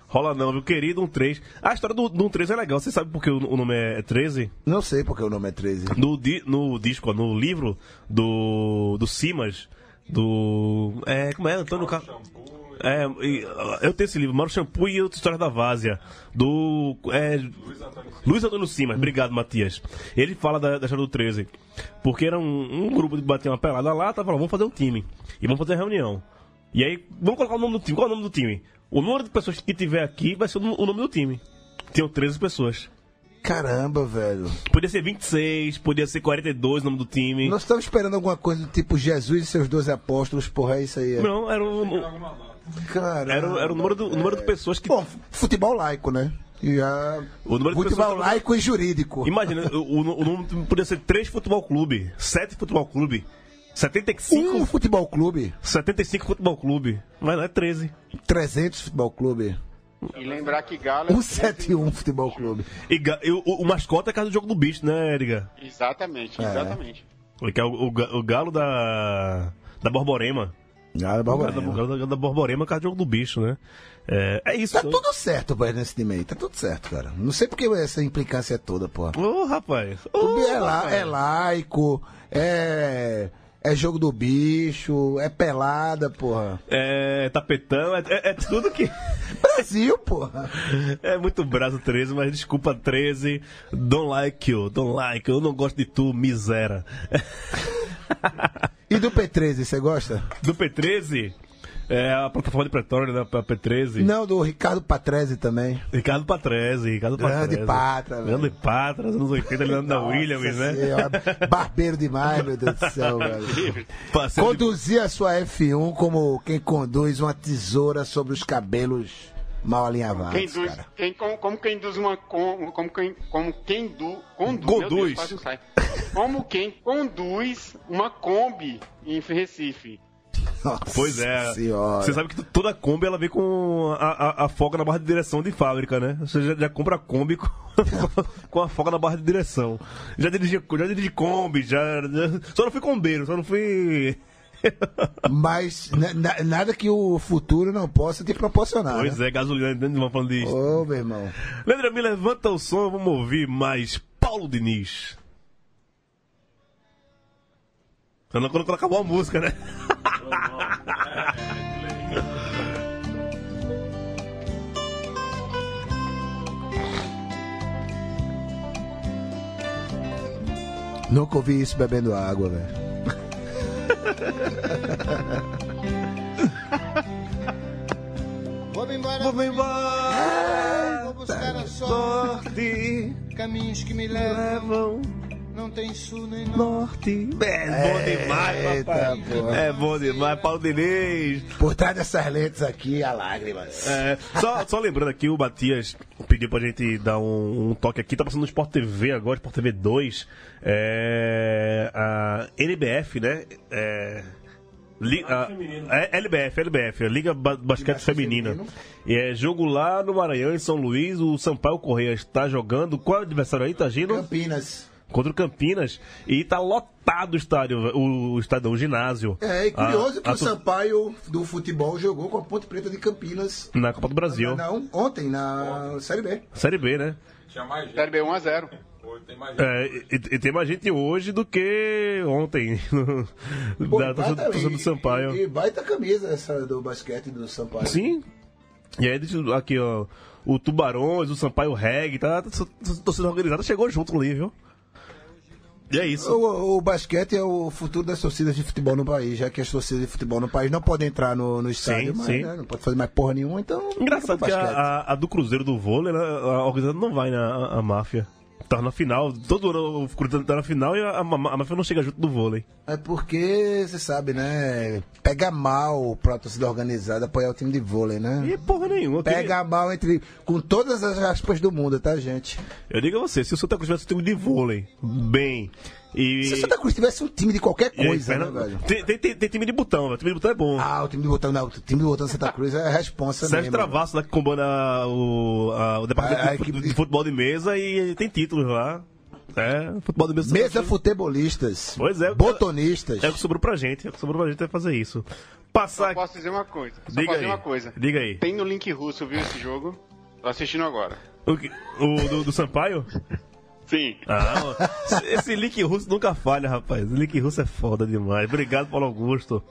Rola não, meu querido 1-3. A história do, do 1-3 é legal. Você sabe por que o, o nome é 13? Não sei porque o nome é 13. No, di- no disco, no livro do, do Simas, do. É, como é? Antônio Carlos. É, eu tenho esse livro, Mauro Shampoo e outra história da Várzea, do. É, Luiz Antônio Simas, obrigado, Matias. Ele fala da, da história do 13. Porque era um, um grupo de bater uma pelada lá, tava falando, vamos fazer um time. E vamos fazer a reunião. E aí, vamos colocar o nome do time. Qual é o nome do time? O número de pessoas que tiver aqui vai ser o nome do time. Tinham 13 pessoas. Caramba, velho. Podia ser 26, podia ser 42 o nome do time. Nós estamos esperando alguma coisa do tipo Jesus e seus 12 apóstolos, porra, é isso aí. é. Não, era o, Caramba. era, o- era o número, do, o número de pessoas que. Bom, futebol laico, né? E a... O número de Futebol pessoas- laico e jurídico. Imagina, o, o, o número podia ser 3 futebol clube, 7 futebol clube, 75, Um futebol clube, 75 futebol clube. Mas não é 13. 300 futebol clube, E lembrar que Galo. é 171 futebol clube. E, ga- e o, o mascote é a casa do jogo do bicho, né, Edgar? Exatamente, exatamente. Que é o, o, o galo da. Da Borborema. Ah, O galo da, o galo da, da Borborema é a casa do jogo do bicho, né? É, é isso. Tá tudo certo, pai, nesse time aí. Tá tudo certo, cara. Não sei porque essa implicância porra. porra. Ô, rapaz. O Ô, bi é, rapaz. é laico, é. É jogo do bicho, é pelada, porra. É tapetão, é, é- é tudo que. [LAUGHS] Brasil, porra. É muito braço 13, mas desculpa 13. Don't like you, don't like you. Eu não gosto de tu, miséria. [LAUGHS] E do P13, você gosta? Do P13, é a plataforma de Pretória, né? pra P13. Não, do Ricardo Patrese também. Ricardo Patrese, Ricardo Grande Patrese. patra, velho. Grande patra, anos 80, ele anda da Williams, né? Senhora, Barbeiro demais, meu Deus do céu, velho. [LAUGHS] De- Conduzia a sua F1 como quem conduz uma tesoura sobre os cabelos mal Quem alinhavados, induz, cara. quem, como, como quem induz uma. com- Como quem, como quem du, conduz. Conduz. Meu Deus, quase não sai. Como quem conduz uma Kombi em Recife. Nossa Pois é. Senhora. Você sabe que toda Kombi ela vem com a, a, a folga na barra de direção de fábrica, né? Você já, já compra a Kombi com, [LAUGHS] com a folga na barra de direção. Já dirigi, já dirigi Kombi, já, já- Só não fui combeiro, só não fui. [LAUGHS] Mas na- na- nada que o futuro não possa te proporcionar. Pois né? é, gasolina, né? Vamos falando disso. Ô, meu irmão. Leandro, me levanta o som, vamos ouvir mais Paulo Diniz. Quando, quando acabou a música, né? Nunca ouvi isso bebendo água, velho. Vou-me embora, Vamos embora. vou buscar a sorte. Caminhos que me levam, levam não tem sul nem norte. norte. É bom demais, Eita, papai. porra. É bom demais, Paulo Diniz. Por trás dessas letras aqui, há lágrimas. É, só, só lembrando aqui, o Matias pediu pra gente dar um, um toque aqui. Tá passando no Sport TV agora, Sport TV 2. É, a NBF, né? É, Li- a- é LBF, LBF, a Liga Ba- Basquete Feminina. E é jogo lá no Maranhão, em São Luís. O Sampaio Correia está jogando. Qual é o adversário aí, tá Gino? Campinas. Contra o Campinas. E tá lotado o estádio, o, o estádio, o ginásio. É, e curioso A- que a o tu- Sampaio do futebol jogou com a Ponte Preta de Campinas. Na Copa do Brasil. Não, ontem, na Série B. Série B, né? Tinha mais gente. Série B 1x0. Pô, tem mais gente. É, e, e tem mais gente hoje do que ontem. Pô, da torcida baita- torcida do Sampaio. E, e baita camisa essa do basquete do Sampaio. Sim. E aí, aqui, ó. O Tubarões, o Sampaio Reg, tá? A torcida organizada chegou junto ali, viu? E é isso. O, o basquete é o futuro das torcidas de futebol no país, já que as torcidas de futebol no país não podem entrar no, no estádio, mas sim. né, não pode fazer mais porra nenhuma, então. Engraçado que a, a- do Cruzeiro do vôlei, ela- a organizada não vai na a, a máfia. Tá na final. Todo ano o Cruzeiro tá na final e a, a, a máfia não chega junto do vôlei. É porque, você sabe, né? Pega mal pra torcida organizada apoiar o time de vôlei, né? E porra nenhuma. Pega mal entre. Com todas as aspas do mundo, tá, gente? Eu digo a você, se o Santa Cruz tivesse um time de vôlei, bem. E. Se o Santa Cruz tivesse um time de qualquer e aí, coisa, né, tem, tem, tem- time de botão, velho. Time de botão é bom. Ah, o time de botão, não, o time de botão do Santa Cruz é a responsa Sérgio mesmo. Travasso lá que comanda o, a- o departamento A- a de, equipe- de futebol de mesa e tem títulos lá. É, futebol de mesa. Mesa futebolistas. Pois é, Botonistas. É o que sobrou pra gente. É o que sobrou pra gente é fazer isso. Passar Só posso dizer uma coisa. Só Diga posso aí. dizer uma coisa. Diga aí. Tem no link russo, viu, esse jogo? Tô assistindo agora. O, que- o do, do Sampaio? [LAUGHS] Sim. Ah, esse link russo nunca falha, rapaz. O link russo é foda demais. Obrigado, Paulo Augusto.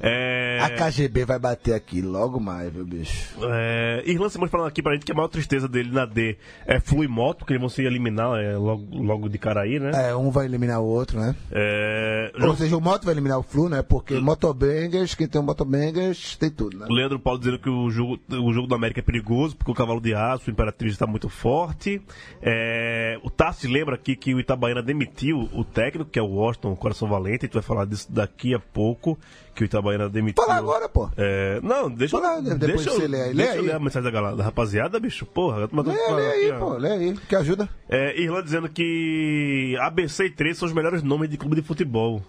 É, A KGB vai bater aqui logo mais, viu, bicho? é, Irlan Simões falando aqui pra gente que a maior tristeza dele na D é Flu e Moto, que eles vão se eliminar é, logo, logo de cara aí, né? É, um vai eliminar o outro, né? É, Ou seja, o Moto vai eliminar o Flu, né? Porque Motobangers, quem tem um Motobangers, tem tudo, né? O Leandro Paulo dizendo que o jogo, o jogo do América é perigoso, porque o cavalo de aço, o Imperatriz está muito forte. É, o Tassi lembra aqui que o Itabaiana demitiu o técnico, que é o Washington Coração Valente. A gente vai falar disso daqui a pouco, que o Itabaiana demitiu. Fala agora, pô. É, não, deixa, eu- Fala, depois deixa, eu- você lê aí. Lê deixa eu aí. ler a mensagem da, galera- da rapaziada, bicho. Porra, eu mandando Lê, falar lê aí, aqui, pô, lê aí, que ajuda. É, Irlanda dizendo que ABC e 3 são os melhores nomes de clube de futebol.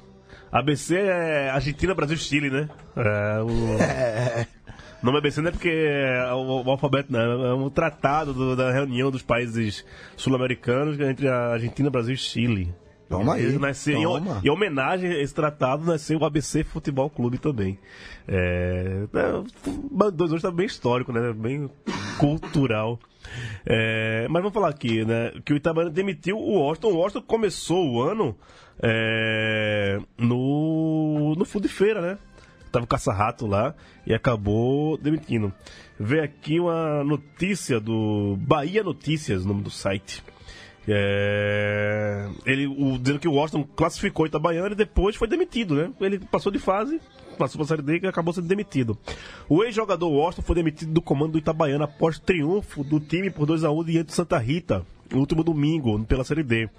ABC é Argentina, Brasil, Chile, né? É, o... É, [LAUGHS] O nome ABC não é porque é o, o alfabeto, não. É um tratado do- da reunião dos países sul-americanos entre a Argentina, Brasil e Chile. Toma aí, Ele nasceu- em- toma. Em, homenagem a esse tratado, nasceu o ABC Futebol Clube também. É, é, dois hoje tá bem histórico, né? Bem cultural. É, mas vamos falar aqui, né? Que o Itabaiana demitiu o Washington. O Washington começou o ano é, no, no Fundo de Feira, né? Tava o caça-rato lá e acabou demitindo. Vê aqui uma notícia do Bahia Notícias, o nome do site. É, ele o, dizendo que o Washington classificou Itabaiana e depois foi demitido, né? Ele passou de fase, passou para a Série D e acabou sendo demitido. O ex-jogador Washington foi demitido do comando do Itabaiana após triunfo do time por 2 a 1 diante do Santa Rita, no último domingo, pela Série D.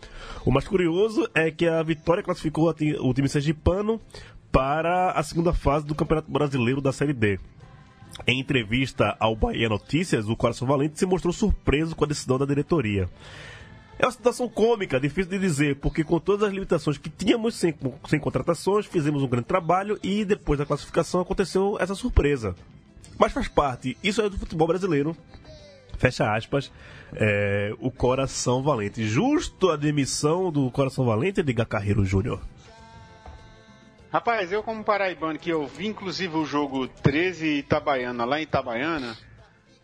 O mais curioso é que a vitória classificou o time sergipano para a segunda fase do Campeonato Brasileiro da Série D. Em entrevista ao Bahia Notícias, o Coração Valente se mostrou surpreso com a decisão da diretoria. É uma situação cômica, difícil de dizer, porque com todas as limitações que tínhamos sem, sem contratações, fizemos um grande trabalho e depois da classificação aconteceu essa surpresa. Mas faz parte, isso é do futebol brasileiro. Fecha aspas, é, o Coração Valente. Justo a demissão do Coração Valente de Carreiro Júnior. Rapaz, eu como paraibano, que eu vi inclusive o jogo 13 Itabaiana lá em Itabaiana,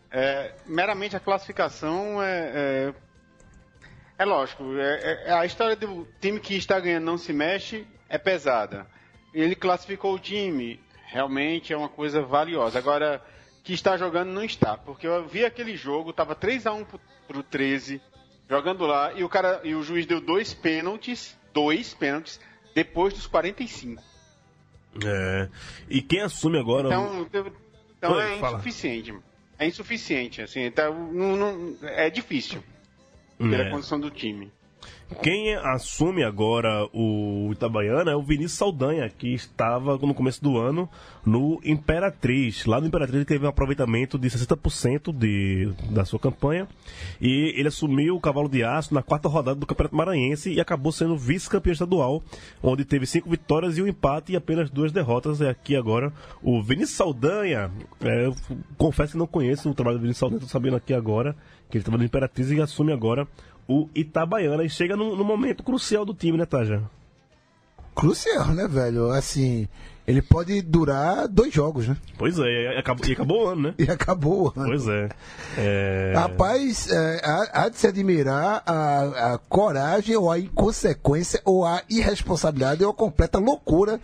é, meramente a classificação é, é, é lógico, é, é- a história do time que está ganhando não se mexe é pesada. Ele classificou o time, realmente é uma coisa valiosa. Agora, que está jogando não está, porque eu vi aquele jogo, tava 3 a 1 pro, pro 13, jogando lá, e o cara e o juiz deu dois pênaltis, dois pênaltis depois dos 45. É, e quem assume agora. o- Então, eu- então Oi, é fala. insuficiente. É insuficiente, assim, então, não- não- é difícil pela É. condição do time. Quem assume agora o Itabaiana é o Vinícius Saldanha, que estava no começo do ano no Imperatriz. Lá no Imperatriz ele teve um aproveitamento de 60% de, da sua campanha. E ele assumiu o cavalo de aço na quarta rodada do Campeonato Maranhense e acabou sendo vice-campeão estadual, onde teve cinco vitórias e um empate e apenas duas derrotas. É aqui agora o Vinícius Saldanha. É, eu confesso que não conheço o trabalho do Vinícius Saldanha, estou sabendo aqui agora que ele estava no Imperatriz e assume agora o Itabaiana e chega num, num momento crucial do time, né, Taja? Crucial, né, velho? Assim, ele pode durar dois jogos, né? Pois é, e acabou, e acabou o ano, né? [LAUGHS] E acabou o ano. Pois é. é... Rapaz, é, há, há de se admirar a, a coragem ou a inconsequência ou a irresponsabilidade ou a completa loucura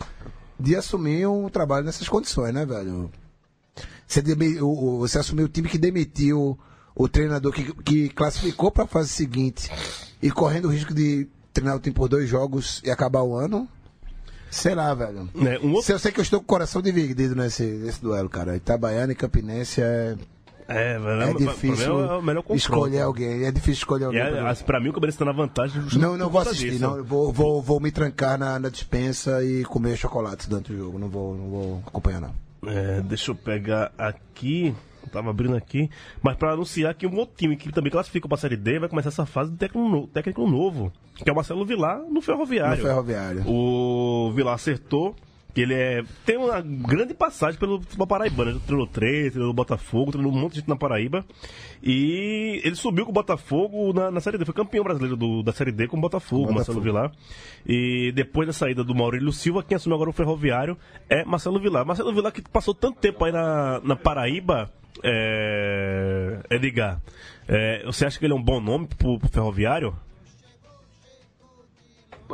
de assumir um trabalho nessas condições, né, velho? Você, demi- você assumiu o time que demitiu o treinador que, que classificou para a fase seguinte e correndo o risco de treinar o time por dois jogos e acabar o ano. Sei lá, velho. né, um outro... Se eu sei que eu estou com o coração dividido nesse, nesse duelo, cara. Itabaiana e Campinense é, É, velho, é o difícil problema é o melhor confronto. escolher alguém. É difícil escolher E alguém. é, pra- mim o Cabeça tá na vantagem. Não, não vou assistir, disso. não. Vou, vou, vou me trancar na, na dispensa e comer chocolate durante o jogo. Não vou, não vou acompanhar, não. É, deixa eu pegar aqui. Tava abrindo aqui. Mas pra anunciar que um outro time que também classifica pra Série D vai começar essa fase de técnico, técnico novo. Que é o Marcelo Vilar no No Ferroviário. ferroviário. O Vilar acertou. Que ele é, tem uma grande passagem pelo futebol paraibano. Ele treinou três, treinou Botafogo, treinou um monte de gente na Paraíba. E ele subiu com o Botafogo na, na Série D. Foi campeão brasileiro do- da Série D com o Botafogo, o Marcelo. Vilar. E depois da saída do Maurílio Silva, quem assume agora o Ferroviário é Marcelo Vilar. Marcelo Vilar que passou tanto tempo aí na, na Paraíba, é, Edgar. é, você acha que ele é um bom nome pro, pro Ferroviário?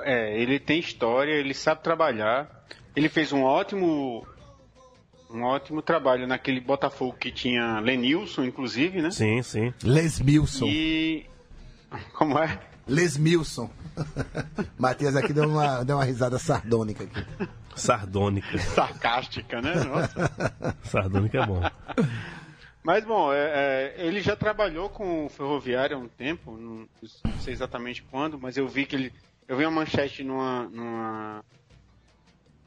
É, ele tem história, ele sabe trabalhar. Ele fez um ótimo um ótimo trabalho naquele Botafogo que tinha Lenilson, inclusive, né? Sim, sim. Lesmilson. E. Como é? Lesmilson. [LAUGHS] Matias aqui deu uma, deu uma risada sardônica aqui. Sardônica. Sarcástica, né? Nossa. Sardônica é bom. [LAUGHS] Mas, bom, é, é, ele já trabalhou com o Ferroviário há um tempo, não, não sei exatamente quando, mas eu vi que ele. Eu vi uma manchete numa, numa,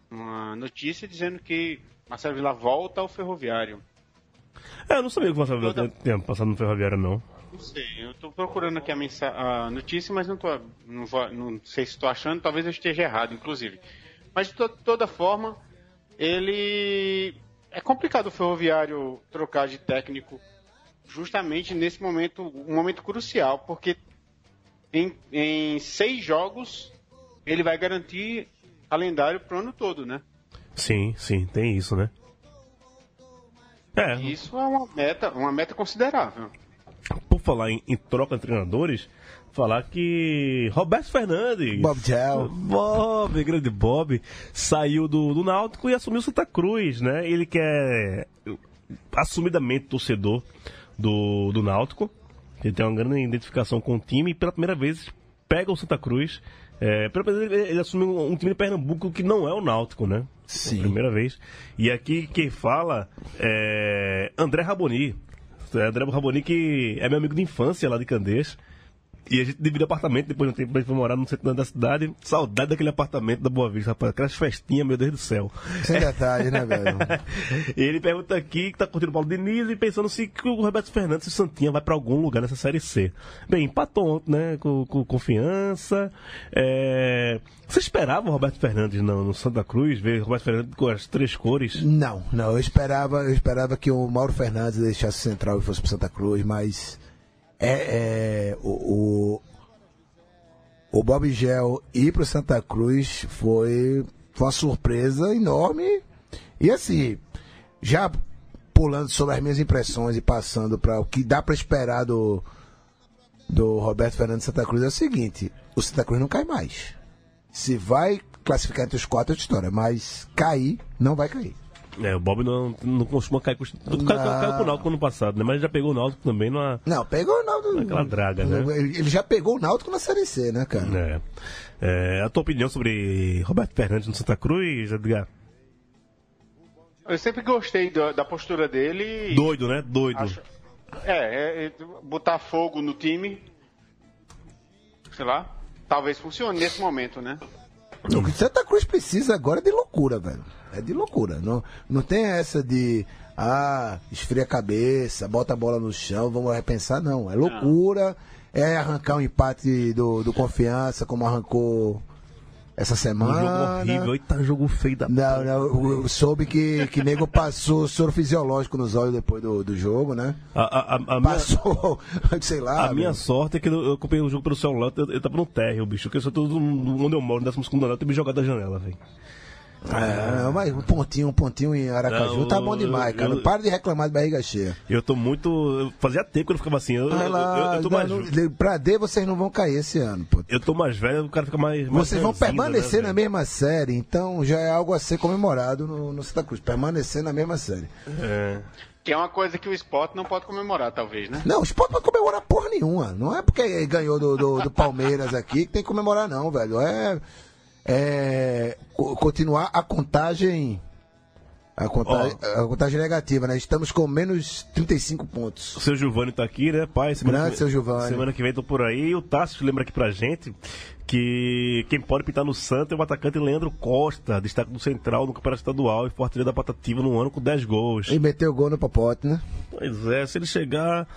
numa notícia dizendo que Marcelo Vila volta ao Ferroviário. É, eu não sabia que o Marcelo Vila tinha passado no Ferroviário, não. Não sei, eu tô procurando aqui a, mensa- a notícia, mas não, tô, não, vou- não sei se estou achando, talvez eu esteja errado, inclusive. Mas de to- toda forma, ele. É complicado o ferroviário trocar de técnico justamente nesse momento, um momento crucial, porque em, em seis jogos ele vai garantir calendário pro ano todo, né? Sim, sim, tem isso, né? É, isso é uma meta, uma meta considerável. por falar em, em troca de treinadores, falar que Roberto Fernandes. Bob Gel. Bob, grande Bob, saiu do, do Náutico e assumiu Santa Cruz, né? Ele que é assumidamente torcedor do, do Náutico. Ele tem uma grande identificação com o time e pela primeira vez pega o Santa Cruz. É, pela primeira vez ele, ele assumiu um, time de Pernambuco que não é o Náutico, né? Sim. Primeira vez. E aqui quem fala é André Raboni. É André Raboni que é meu amigo de infância lá de Candeias. E a gente dividiu apartamento depois de um tempo, a gente foi morar no centro da cidade. Saudade daquele apartamento da Boa Vista, rapaz. Aquelas festinhas, meu Deus do céu. Sem detalhe, né, velho? [LAUGHS] Ele pergunta aqui que tá curtindo o Paulo Diniz e pensando se que o Roberto Fernandes e o Santinha vai pra algum lugar nessa Série C. Bem, empatou ontem, né? Com, com confiança. É... Você esperava o Roberto Fernandes no, no Santa Cruz, ver o Roberto Fernandes com as três cores? Não, não. Eu esperava, eu esperava que o Mauro Fernandes deixasse o Central e fosse pro Santa Cruz, mas é, é, o, o, o Bob Gel ir pro Santa Cruz foi, foi uma surpresa enorme. E assim, já pulando sobre as minhas impressões e passando para o que dá para esperar do, do Roberto Fernandes Santa Cruz é o seguinte: o Santa Cruz não cai mais. Se vai classificar entre os quatro é outra história, mas cair, não vai cair. É, o Bob não, não costuma cair com... Caiu, caiu, caiu com o Náutico ano passado, né? Mas já pegou o Náutico também numa... Não, pegou o Náutico. Aquela draga, né? Ele já pegou o Náutico na Série C, né, cara? É. É, a tua opinião sobre Roberto Fernandes no Santa Cruz, Edgar? Eu sempre gostei da, da postura dele. Doido, né? Doido. acho- é, é, é, botar fogo no time. Sei lá. Talvez funcione nesse momento, né? O que Santa Cruz precisa agora é de loucura, velho. É de loucura. Não, não tem essa de. Ah, esfria a cabeça, bota a bola no chão, vamos repensar, não. É loucura. É arrancar um empate do, do confiança, como arrancou essa Um semana. jogo horrível. Eita, jogo feio da Não, não, eu, eu soube que, que nego passou soro fisiológico nos olhos depois do, do jogo, né? A, a, a, a minha, Passou, [LAUGHS] sei lá. a minha velho. sorte é que eu acompanhei o jogo pelo celular, eu, eu tava no térreo, bicho. Porque eu sou todo onde eu moro, no 12 andar, eu me jogado da janela, velho. É, mas um pontinho, um pontinho em Aracaju Não, tá bom demais, cara. eu- Não para de reclamar de barriga cheia. Eu tô muito. eu fazia tempo que eu ficava assim. Eu, eu, eu, lá, eu tô não, mais. não, pra D vocês não vão cair esse ano, pô. Eu tô mais velho, o cara fica mais. mais Vocês vão ranzinza, permanecer né, na mesma série, então já é algo a ser comemorado no, no Santa Cruz. Permanecer na mesma série. É. Que é uma coisa que o esporte não pode comemorar, talvez, né? Não, o esporte não vai comemorar porra nenhuma. Não é porque ganhou do, do, do Palmeiras aqui que tem que comemorar, não, velho. É. é co- continuar a contagem. A contagem, a contagem negativa, né? Estamos com menos 35 pontos. O seu Giovanni tá aqui, né, pai? Semana Grande que- seu Giovanni. Semana que vem tô por aí. O Tássio lembra aqui pra gente que quem pode pintar no Santa é o atacante Leandro Costa, destaque do Central no Campeonato Estadual e Fortaleza da Patativa no ano com 10 gols. E meteu gol no Popote, né? Pois é, se ele chegar.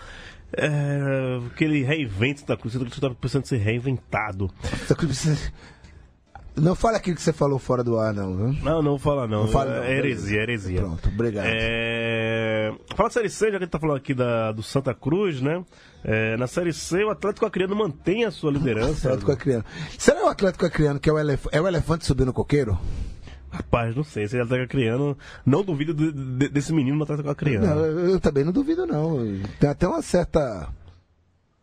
É, que ele reinvente Santa Cruz, Santa Cruz tá precisando ser reinventado. Santa Cruz precisa- Não fala aquilo que você falou fora do ar, não, viu? Não, não vou falar não. Não fala, não, é heresia, heresia. Pronto, obrigado. É... Fala da Série C, já que a gente tá falando aqui da, do Santa Cruz, né? É, na Série C, o Atlético Acreano mantém a sua liderança. Atlético Acreano. Será o Atlético Acreano que é o, elef... é o elefante subindo no coqueiro? Rapaz, não sei. Se ele Atlético Acreano, não duvido de- de- desse menino no Atlético Acreano. Não, eu também não duvido, não. Tem até uma certa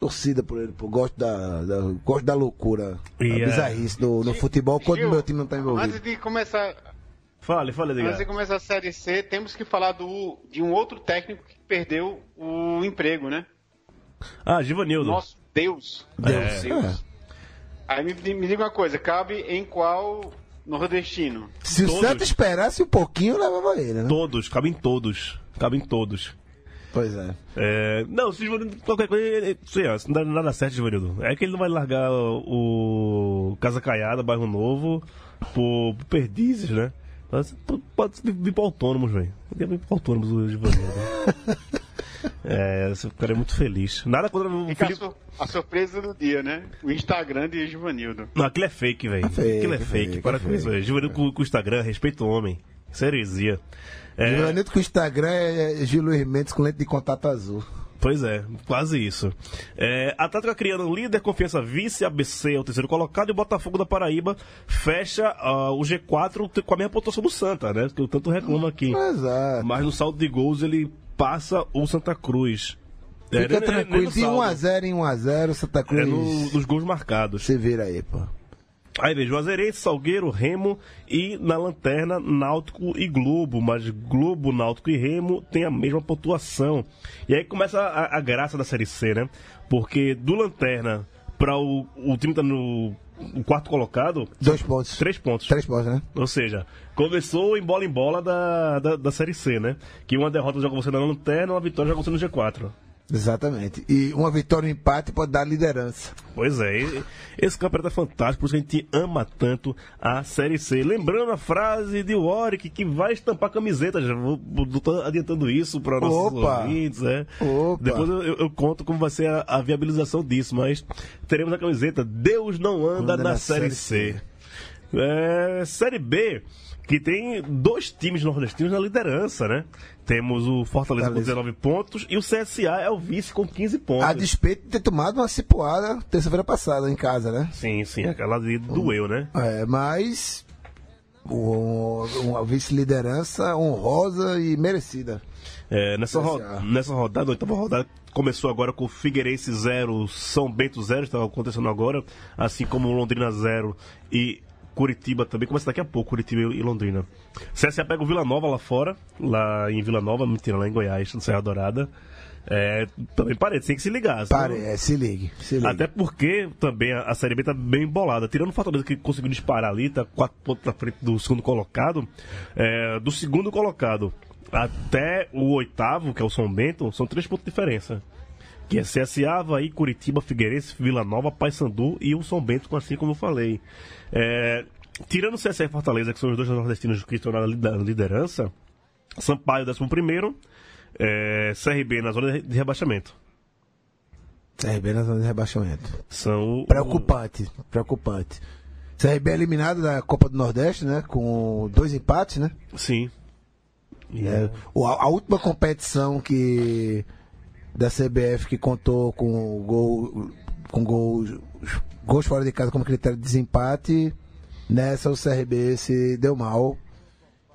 torcida por ele, pô. Gosto da, da, gosto da loucura, E, da é, bizarrice no, no futebol quando Gil, o meu time não tá envolvido. Antes de começar Fale, fale, Antes de começar a Série C, temos que falar do, de um outro técnico que perdeu o emprego, né? Ah, Givanildo. Nosso Deus. Deus. Deus. Aí me, me diga uma coisa, cabe em qual nordestino? Se Todos. o Santos esperasse um pouquinho, levava ele, né? Todos, cabem todos. Cabem todos. Pois é. É, não, se o Givanildo, qualquer coisa, ele- sei lá, se não dá nada certo, Givanildo. É que ele não vai largar o, o Casa Caiada, Bairro Novo, por, por Perdizes, né? Mas pode vir para autônomos, velho. Podia vir para autônomos o Givanildo. [LAUGHS] é, esse cara é muito feliz. Nada contra o Fica a, Felipe. sur- a surpresa do dia, né? O Instagram de Givanildo. Não, aquilo é fake, velho. fake, aquilo é é fake. fake, Para é com isso. Givanildo com, com o Instagram, respeita o homem. Isso é heresia. É, Givanildo com o Instagram é Gil Luiz Mendes com lente de contato azul. Pois é, quase isso. É, Atlético Acreano, líder, confiança vice, ABC é o terceiro colocado e o Botafogo da Paraíba fecha ah, o G4 te- com a mesma pontuação do Santa, né? Que eu tanto reclamo aqui. Exato. Mas no saldo de gols ele passa o Santa Cruz. É, Fica nem tranquilo, de saldo. 1x0 em 1x0, Santa Cruz. É no- nos gols marcados. Se vira aí, pô. Aí vem Juazeirense, Salgueiro, Remo e na lanterna Náutico e Globo, mas Globo, Náutico e Remo tem a mesma pontuação. E aí começa a, a graça da Série C, né? Porque do lanterna para o, o time tá no o quarto colocado, Dois pontos. três pontos. Três pontos, né? Ou seja, começou em bola em bola da, da, da Série C, né? Que uma derrota joga você na lanterna, uma vitória joga você no G4. Exatamente. E uma vitória e um empate pode dar liderança. Pois é, esse campeonato é fantástico, por isso a gente ama tanto a Série C. Lembrando a frase de Warwick que vai estampar camiseta, já vou, tô adiantando isso para nossos Opa! ouvintes, é. Opa! Depois eu, eu- conto como vai ser a, a viabilização disso, mas teremos a camiseta Deus não anda, Anda na, na Série, Série C. É, série B, que tem dois times nordestinos na liderança, né? Temos o Fortaleza com Fortaleza. 19 pontos e o CSA é o vice com 15 pontos. A despeito de ter tomado uma cipuada terça-feira passada em casa, né? Sim, sim, aquela de doeu, né? É, mas o- uma vice-liderança honrosa e merecida. É, nessa, ro- nessa rodada, a oitava rodada, começou agora com Figueirense 0, São Bento 0, está acontecendo agora, assim como Londrina 0 e Curitiba também, começa daqui a pouco, Curitiba e Londrina. CSA pega o Vila Nova lá fora, lá em Vila Nova, mentira, lá em Goiás, no Serra Dourada. É, também parece, tem que se ligar. Pare, é, se ligue, se ligue. Até porque também a, a Série B tá bem embolada. Tirando o Fortaleza que conseguiu disparar ali, tá quatro pontos na frente do segundo colocado. é, do segundo colocado até o oitavo, que é o São Bento, são três pontos de diferença. Que é CSA, Havaí, Curitiba, Figueirense, Vila Nova, Paysandu e o São Bento, assim como eu falei. É, tirando o CSA e Fortaleza, que são os dois nordestinos que estão na liderança, Sampaio, 11 primeiro, é, CRB na zona de rebaixamento. CRB na zona de rebaixamento. São o- Preocupante, preocupante. CRB é eliminado da Copa do Nordeste, né? Com dois empates, né? Sim. É, a, a última competição que da CBF que contou com gol com gols, gols fora de casa como critério de desempate, nessa o CRB se deu mal.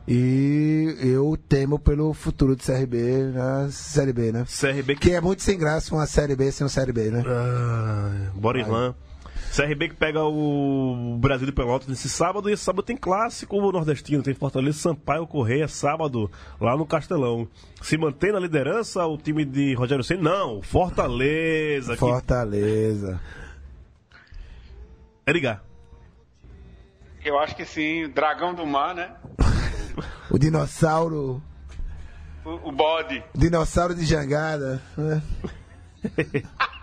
E eu temo pelo futuro do CRB na Série B, né? CRB que. Que é muito sem graça uma Série B sem um Série B, né? Ah, bora. CRB que pega o Brasil de Pelotas nesse sábado. E esse sábado tem clássico nordestino. Tem Fortaleza Sampaio Correia, sábado, lá no Castelão. Se mantém na liderança o time de Rogério Senna? Não, Fortaleza. que- Fortaleza. Edgar. Eu acho que sim, Dragão do Mar, né? [LAUGHS] O dinossauro. O, o bode. Dinossauro de jangada. Né? [LAUGHS]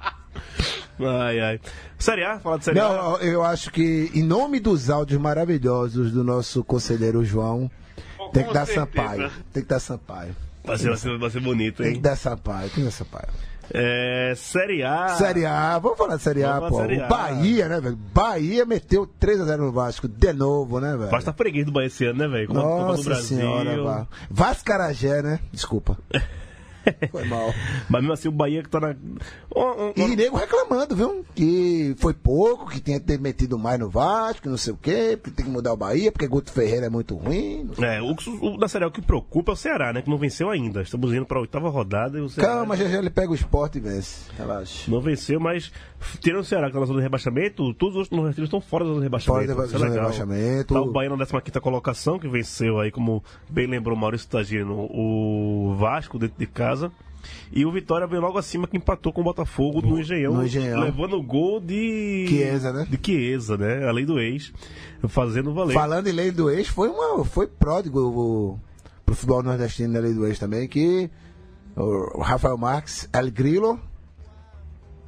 Ai, ai. Série A, fala de Série A. Não, eu acho que, em nome dos áudios maravilhosos do nosso conselheiro João, tem que Com dar certeza. Sampaio. Tem que dar Sampaio. Vai ser, vai ser, vai ser bonito, Tem que hein? dar Sampaio. Tem que dar Sampaio. É, série A. Série A, vamos falar de Série A, pô. Série O A. Bahia, né, velho? Bahia meteu 3x0 no Vasco de novo, né, velho? Basta freguês do Bahia esse ano, né, velho? Nossa Brasil. senhora, vá. Vascarajé, né? Desculpa. [LAUGHS] [LAUGHS] Foi mal. Mas mesmo assim, o Bahia que tá na. Um- um- E nego reclamando, viu? Que foi pouco, que tinha que ter metido mais no Vasco, não sei o quê, que tem que mudar o Bahia, porque Guto Ferreira é muito ruim. É, o, o da Série o que preocupa é o Ceará, né? Que não venceu ainda. Estamos indo pra oitava rodada e o Ceará Calma, já já ele pega o esporte e vence. Relaxa. não venceu, mas tirando o Ceará que tá na zona de rebaixamento, todos os outros nordestinos estão fora da zona de rebaixamento. Fora da é zona de rebaixamento. Tá o Bahia na 15 colocação, que venceu aí, como bem lembrou o Maurício Tagino, o Vasco dentro de casa. E o Vitória veio logo acima que empatou com o Botafogo no Engenhão, no Engenhão. levando o gol de Chiesa, né? De Chiesa, né? Além do ex, fazendo valer. Falando em lei do ex, foi, uma, foi pródigo o, pro futebol nordestino na lei do ex também, que o Rafael Marques, El Grilo,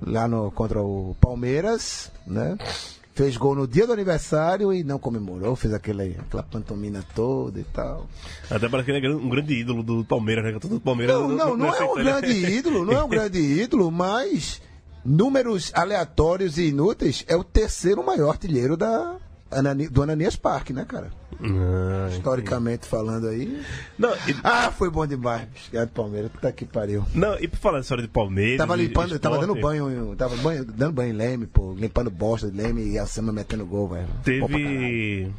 lá no, contra o Palmeiras, né? Fez gol no dia do aniversário e não comemorou, fez aquele, aquela pantomina toda e tal. Até parece que ele é um grande ídolo do Palmeiras, né? Todo Palmeiras Não, não, não é um grande ídolo, não é um grande ídolo, mas números aleatórios e inúteis é o terceiro maior artilheiro da, do Ananias Parque, né, cara? Ah, Historicamente falando aí. não, e, Ah, foi bom demais. Obrigado, Palmeiras. Puta que pariu. não, e por falar nessa história de Palmeiras. Tava limpando, tava esporte, dando banho, tava banho, dando banho em Leme, pô, limpando bosta de Leme e a Sema metendo gol, velho. Teve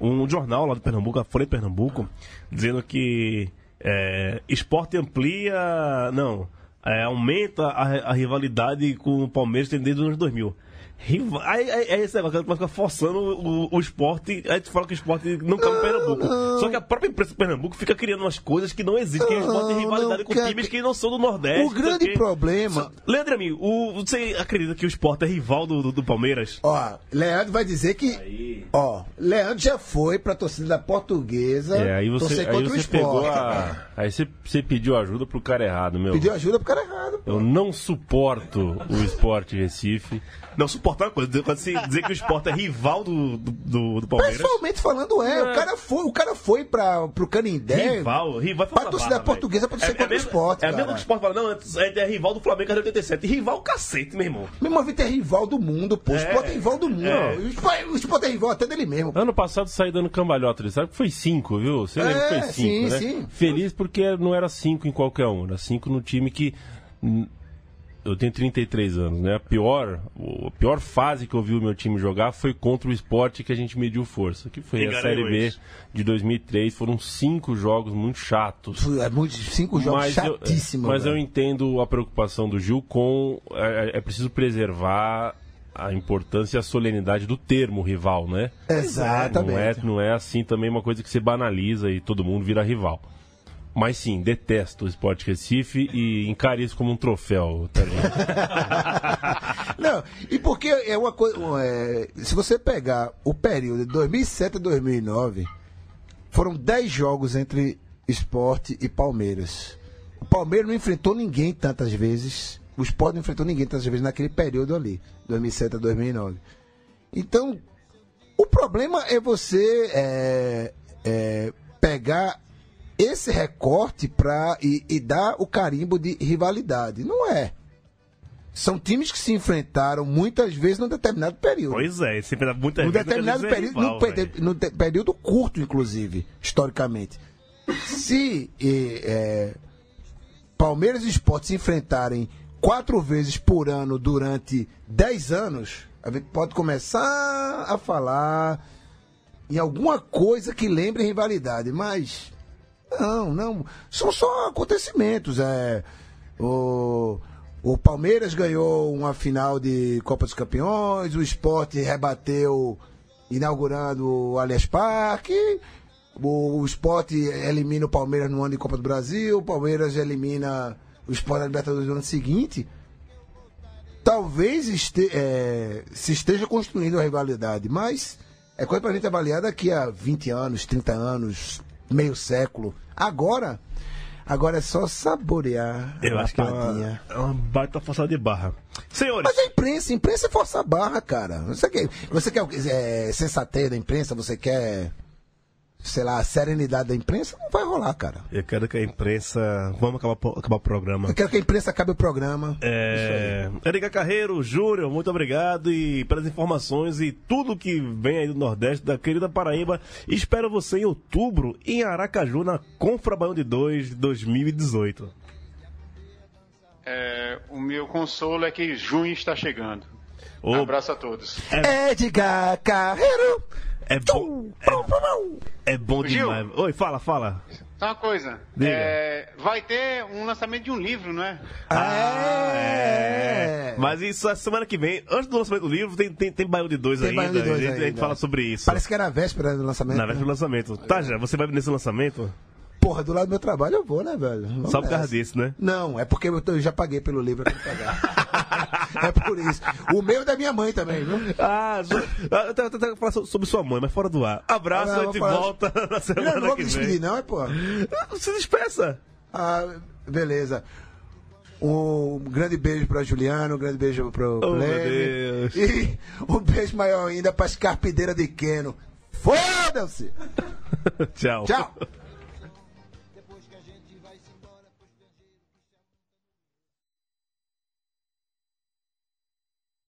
um jornal lá de Pernambuco, a Folha de Pernambuco, dizendo que é, esporte amplia. Não, é, aumenta a, a rivalidade com o Palmeiras desde os anos 2000. Riva- Aí, aí, aí esse negócio ficar forçando o, o esporte. Aí tu fala que o esporte não cabe em Pernambuco. Só que a própria imprensa de Pernambuco fica criando umas coisas que não existem. que o esporte tem Não, rivalidade não, com times que não são do Nordeste. O grande porque- problema. Leandro amigo, o, você acredita que o esporte é rival do, do, do Palmeiras? Ó, Leandro vai dizer que. Ó, Leandro já foi pra torcida da portuguesa. É, aí você, torcer aí o você esporte. pegou a. Aí você, você pediu ajuda pro cara errado, meu. Pediu ajuda pro cara errado. pô. Eu não suporto o esporte Recife. Não, suportar uma coisa. dizer- Quando se dizer que o esporte é rival do, do, do, Palmeiras. Pessoalmente falando, é. O cara foi, o cara foi pra, pro Canindé. Rival, rival é Pra torcida barra, portuguesa, pra torcer velho. contra o mesmo- esporte, É mesmo que o esporte fala, não, é, é rival do Flamengo de 87. Rival cacete, meu irmão. Meu irmão, Vitor é rival do mundo, pô. O É. esporte é rival do mundo. É. O esporte- O esporte é rival até dele mesmo. pô. Ano passado saí dando cambalhota, ele sabe que foi cinco, viu? Você lembra que É, foi cinco, sim, né? sim. Feliz porque não era cinco em qualquer um, era cinco no time que. Eu tenho 33 anos, né? A pior, o- a pior fase que eu vi o meu time jogar foi contra o esporte que a gente mediu força, que foi a Série B Garanhuns. de 2003. Foram cinco jogos muito chatos. É muito, cinco jogos mas eu, chatíssimos. mas eu velho. entendo a preocupação do Gil com. É, é preciso preservar a importância e a solenidade do termo rival, né? Exatamente. Não é, não é assim também uma coisa que você banaliza e todo mundo vira rival. Mas sim, detesto o Esporte Recife e encare isso como um troféu, Targinho. [LAUGHS] Não, e porque é uma coisa. é, se você pegar o período de 2007 a 2009, foram 10 jogos entre esporte e Palmeiras. O Palmeiras não enfrentou ninguém tantas vezes. O esporte não enfrentou ninguém tantas vezes naquele período ali, 2007 a 2009. Então, o problema é você é, é, pegar esse recorte pra, e, e dar o carimbo de rivalidade. Não é. São times que se enfrentaram muitas vezes num determinado período. Pois é, sempre dá muita num vezes determinado dizer período, rival, num, período curto, inclusive, historicamente. Se eh, eh, Palmeiras e Sport se enfrentarem quatro vezes por ano durante dez anos, a gente pode começar a falar em alguma coisa que lembre rivalidade, mas não, não. São só acontecimentos. É, o, o Palmeiras ganhou uma final de Copa dos Campeões, o Sport rebateu inaugurando o Allianz Parque. O, o Sport elimina o Palmeiras no ano de Copa do Brasil, o Palmeiras elimina o Sport na Libertadores no ano seguinte. Talvez este- é, se esteja construindo a rivalidade, mas é coisa pra gente avaliar daqui a 20 anos, 30 anos, meio século. Agora, agora é só saborear Eu a acho que é uma, é uma baita forçada de barra. Senhores, Mas a imprensa, a imprensa é força barra, cara. Você quer, você quer é, sensatez da imprensa, você quer, sei lá, a serenidade da imprensa, não vai rolar, cara. eu quero que a imprensa. Vamos acabar, acabar o programa. Eu quero que a imprensa acabe o programa. É, Erika Carreiro, Júnior, muito obrigado e pelas informações e tudo que vem aí do Nordeste, da querida Paraíba. Espero você em outubro em Aracaju, na Confra Baião de 2 de 2018. é, o meu consolo é que junho está chegando. Ô, Abraço a todos. Edgar Carreiro. É bom. É, é bom Gil. demais. Oi, fala, fala. Só uma coisa. É, vai ter um lançamento de um livro, não é? Ah, é. Mas isso é semana que vem. Antes do lançamento do livro, tem, tem, tem Baião de Dois Tem ainda. Baião de Dois a, gente, a gente ainda. fala sobre isso. Parece que era a véspera do lançamento. Na véspera do lançamento. Tá, já, você vai nesse lançamento? Porra, do lado do meu trabalho eu vou, né, velho? Vamos Só por causa disso, né? Não, é porque eu, já paguei pelo livro, eu pagar. [LAUGHS] é por isso. O meu é da minha mãe também, viu? Ah, so- ah, eu tava tentando falar so- sobre sua mãe, mas fora do ar. Abraço, Ah, a gente falar- volta na Eu não semana vou que me despedir, não, é, pô? Se despeça. Ah, beleza. Um grande beijo pra Juliano, um grande beijo pro Oh, meu Leme. Deus. E um beijo maior ainda pras carpideiras de Queno. Foda-se! [LAUGHS] Tchau. Tchau!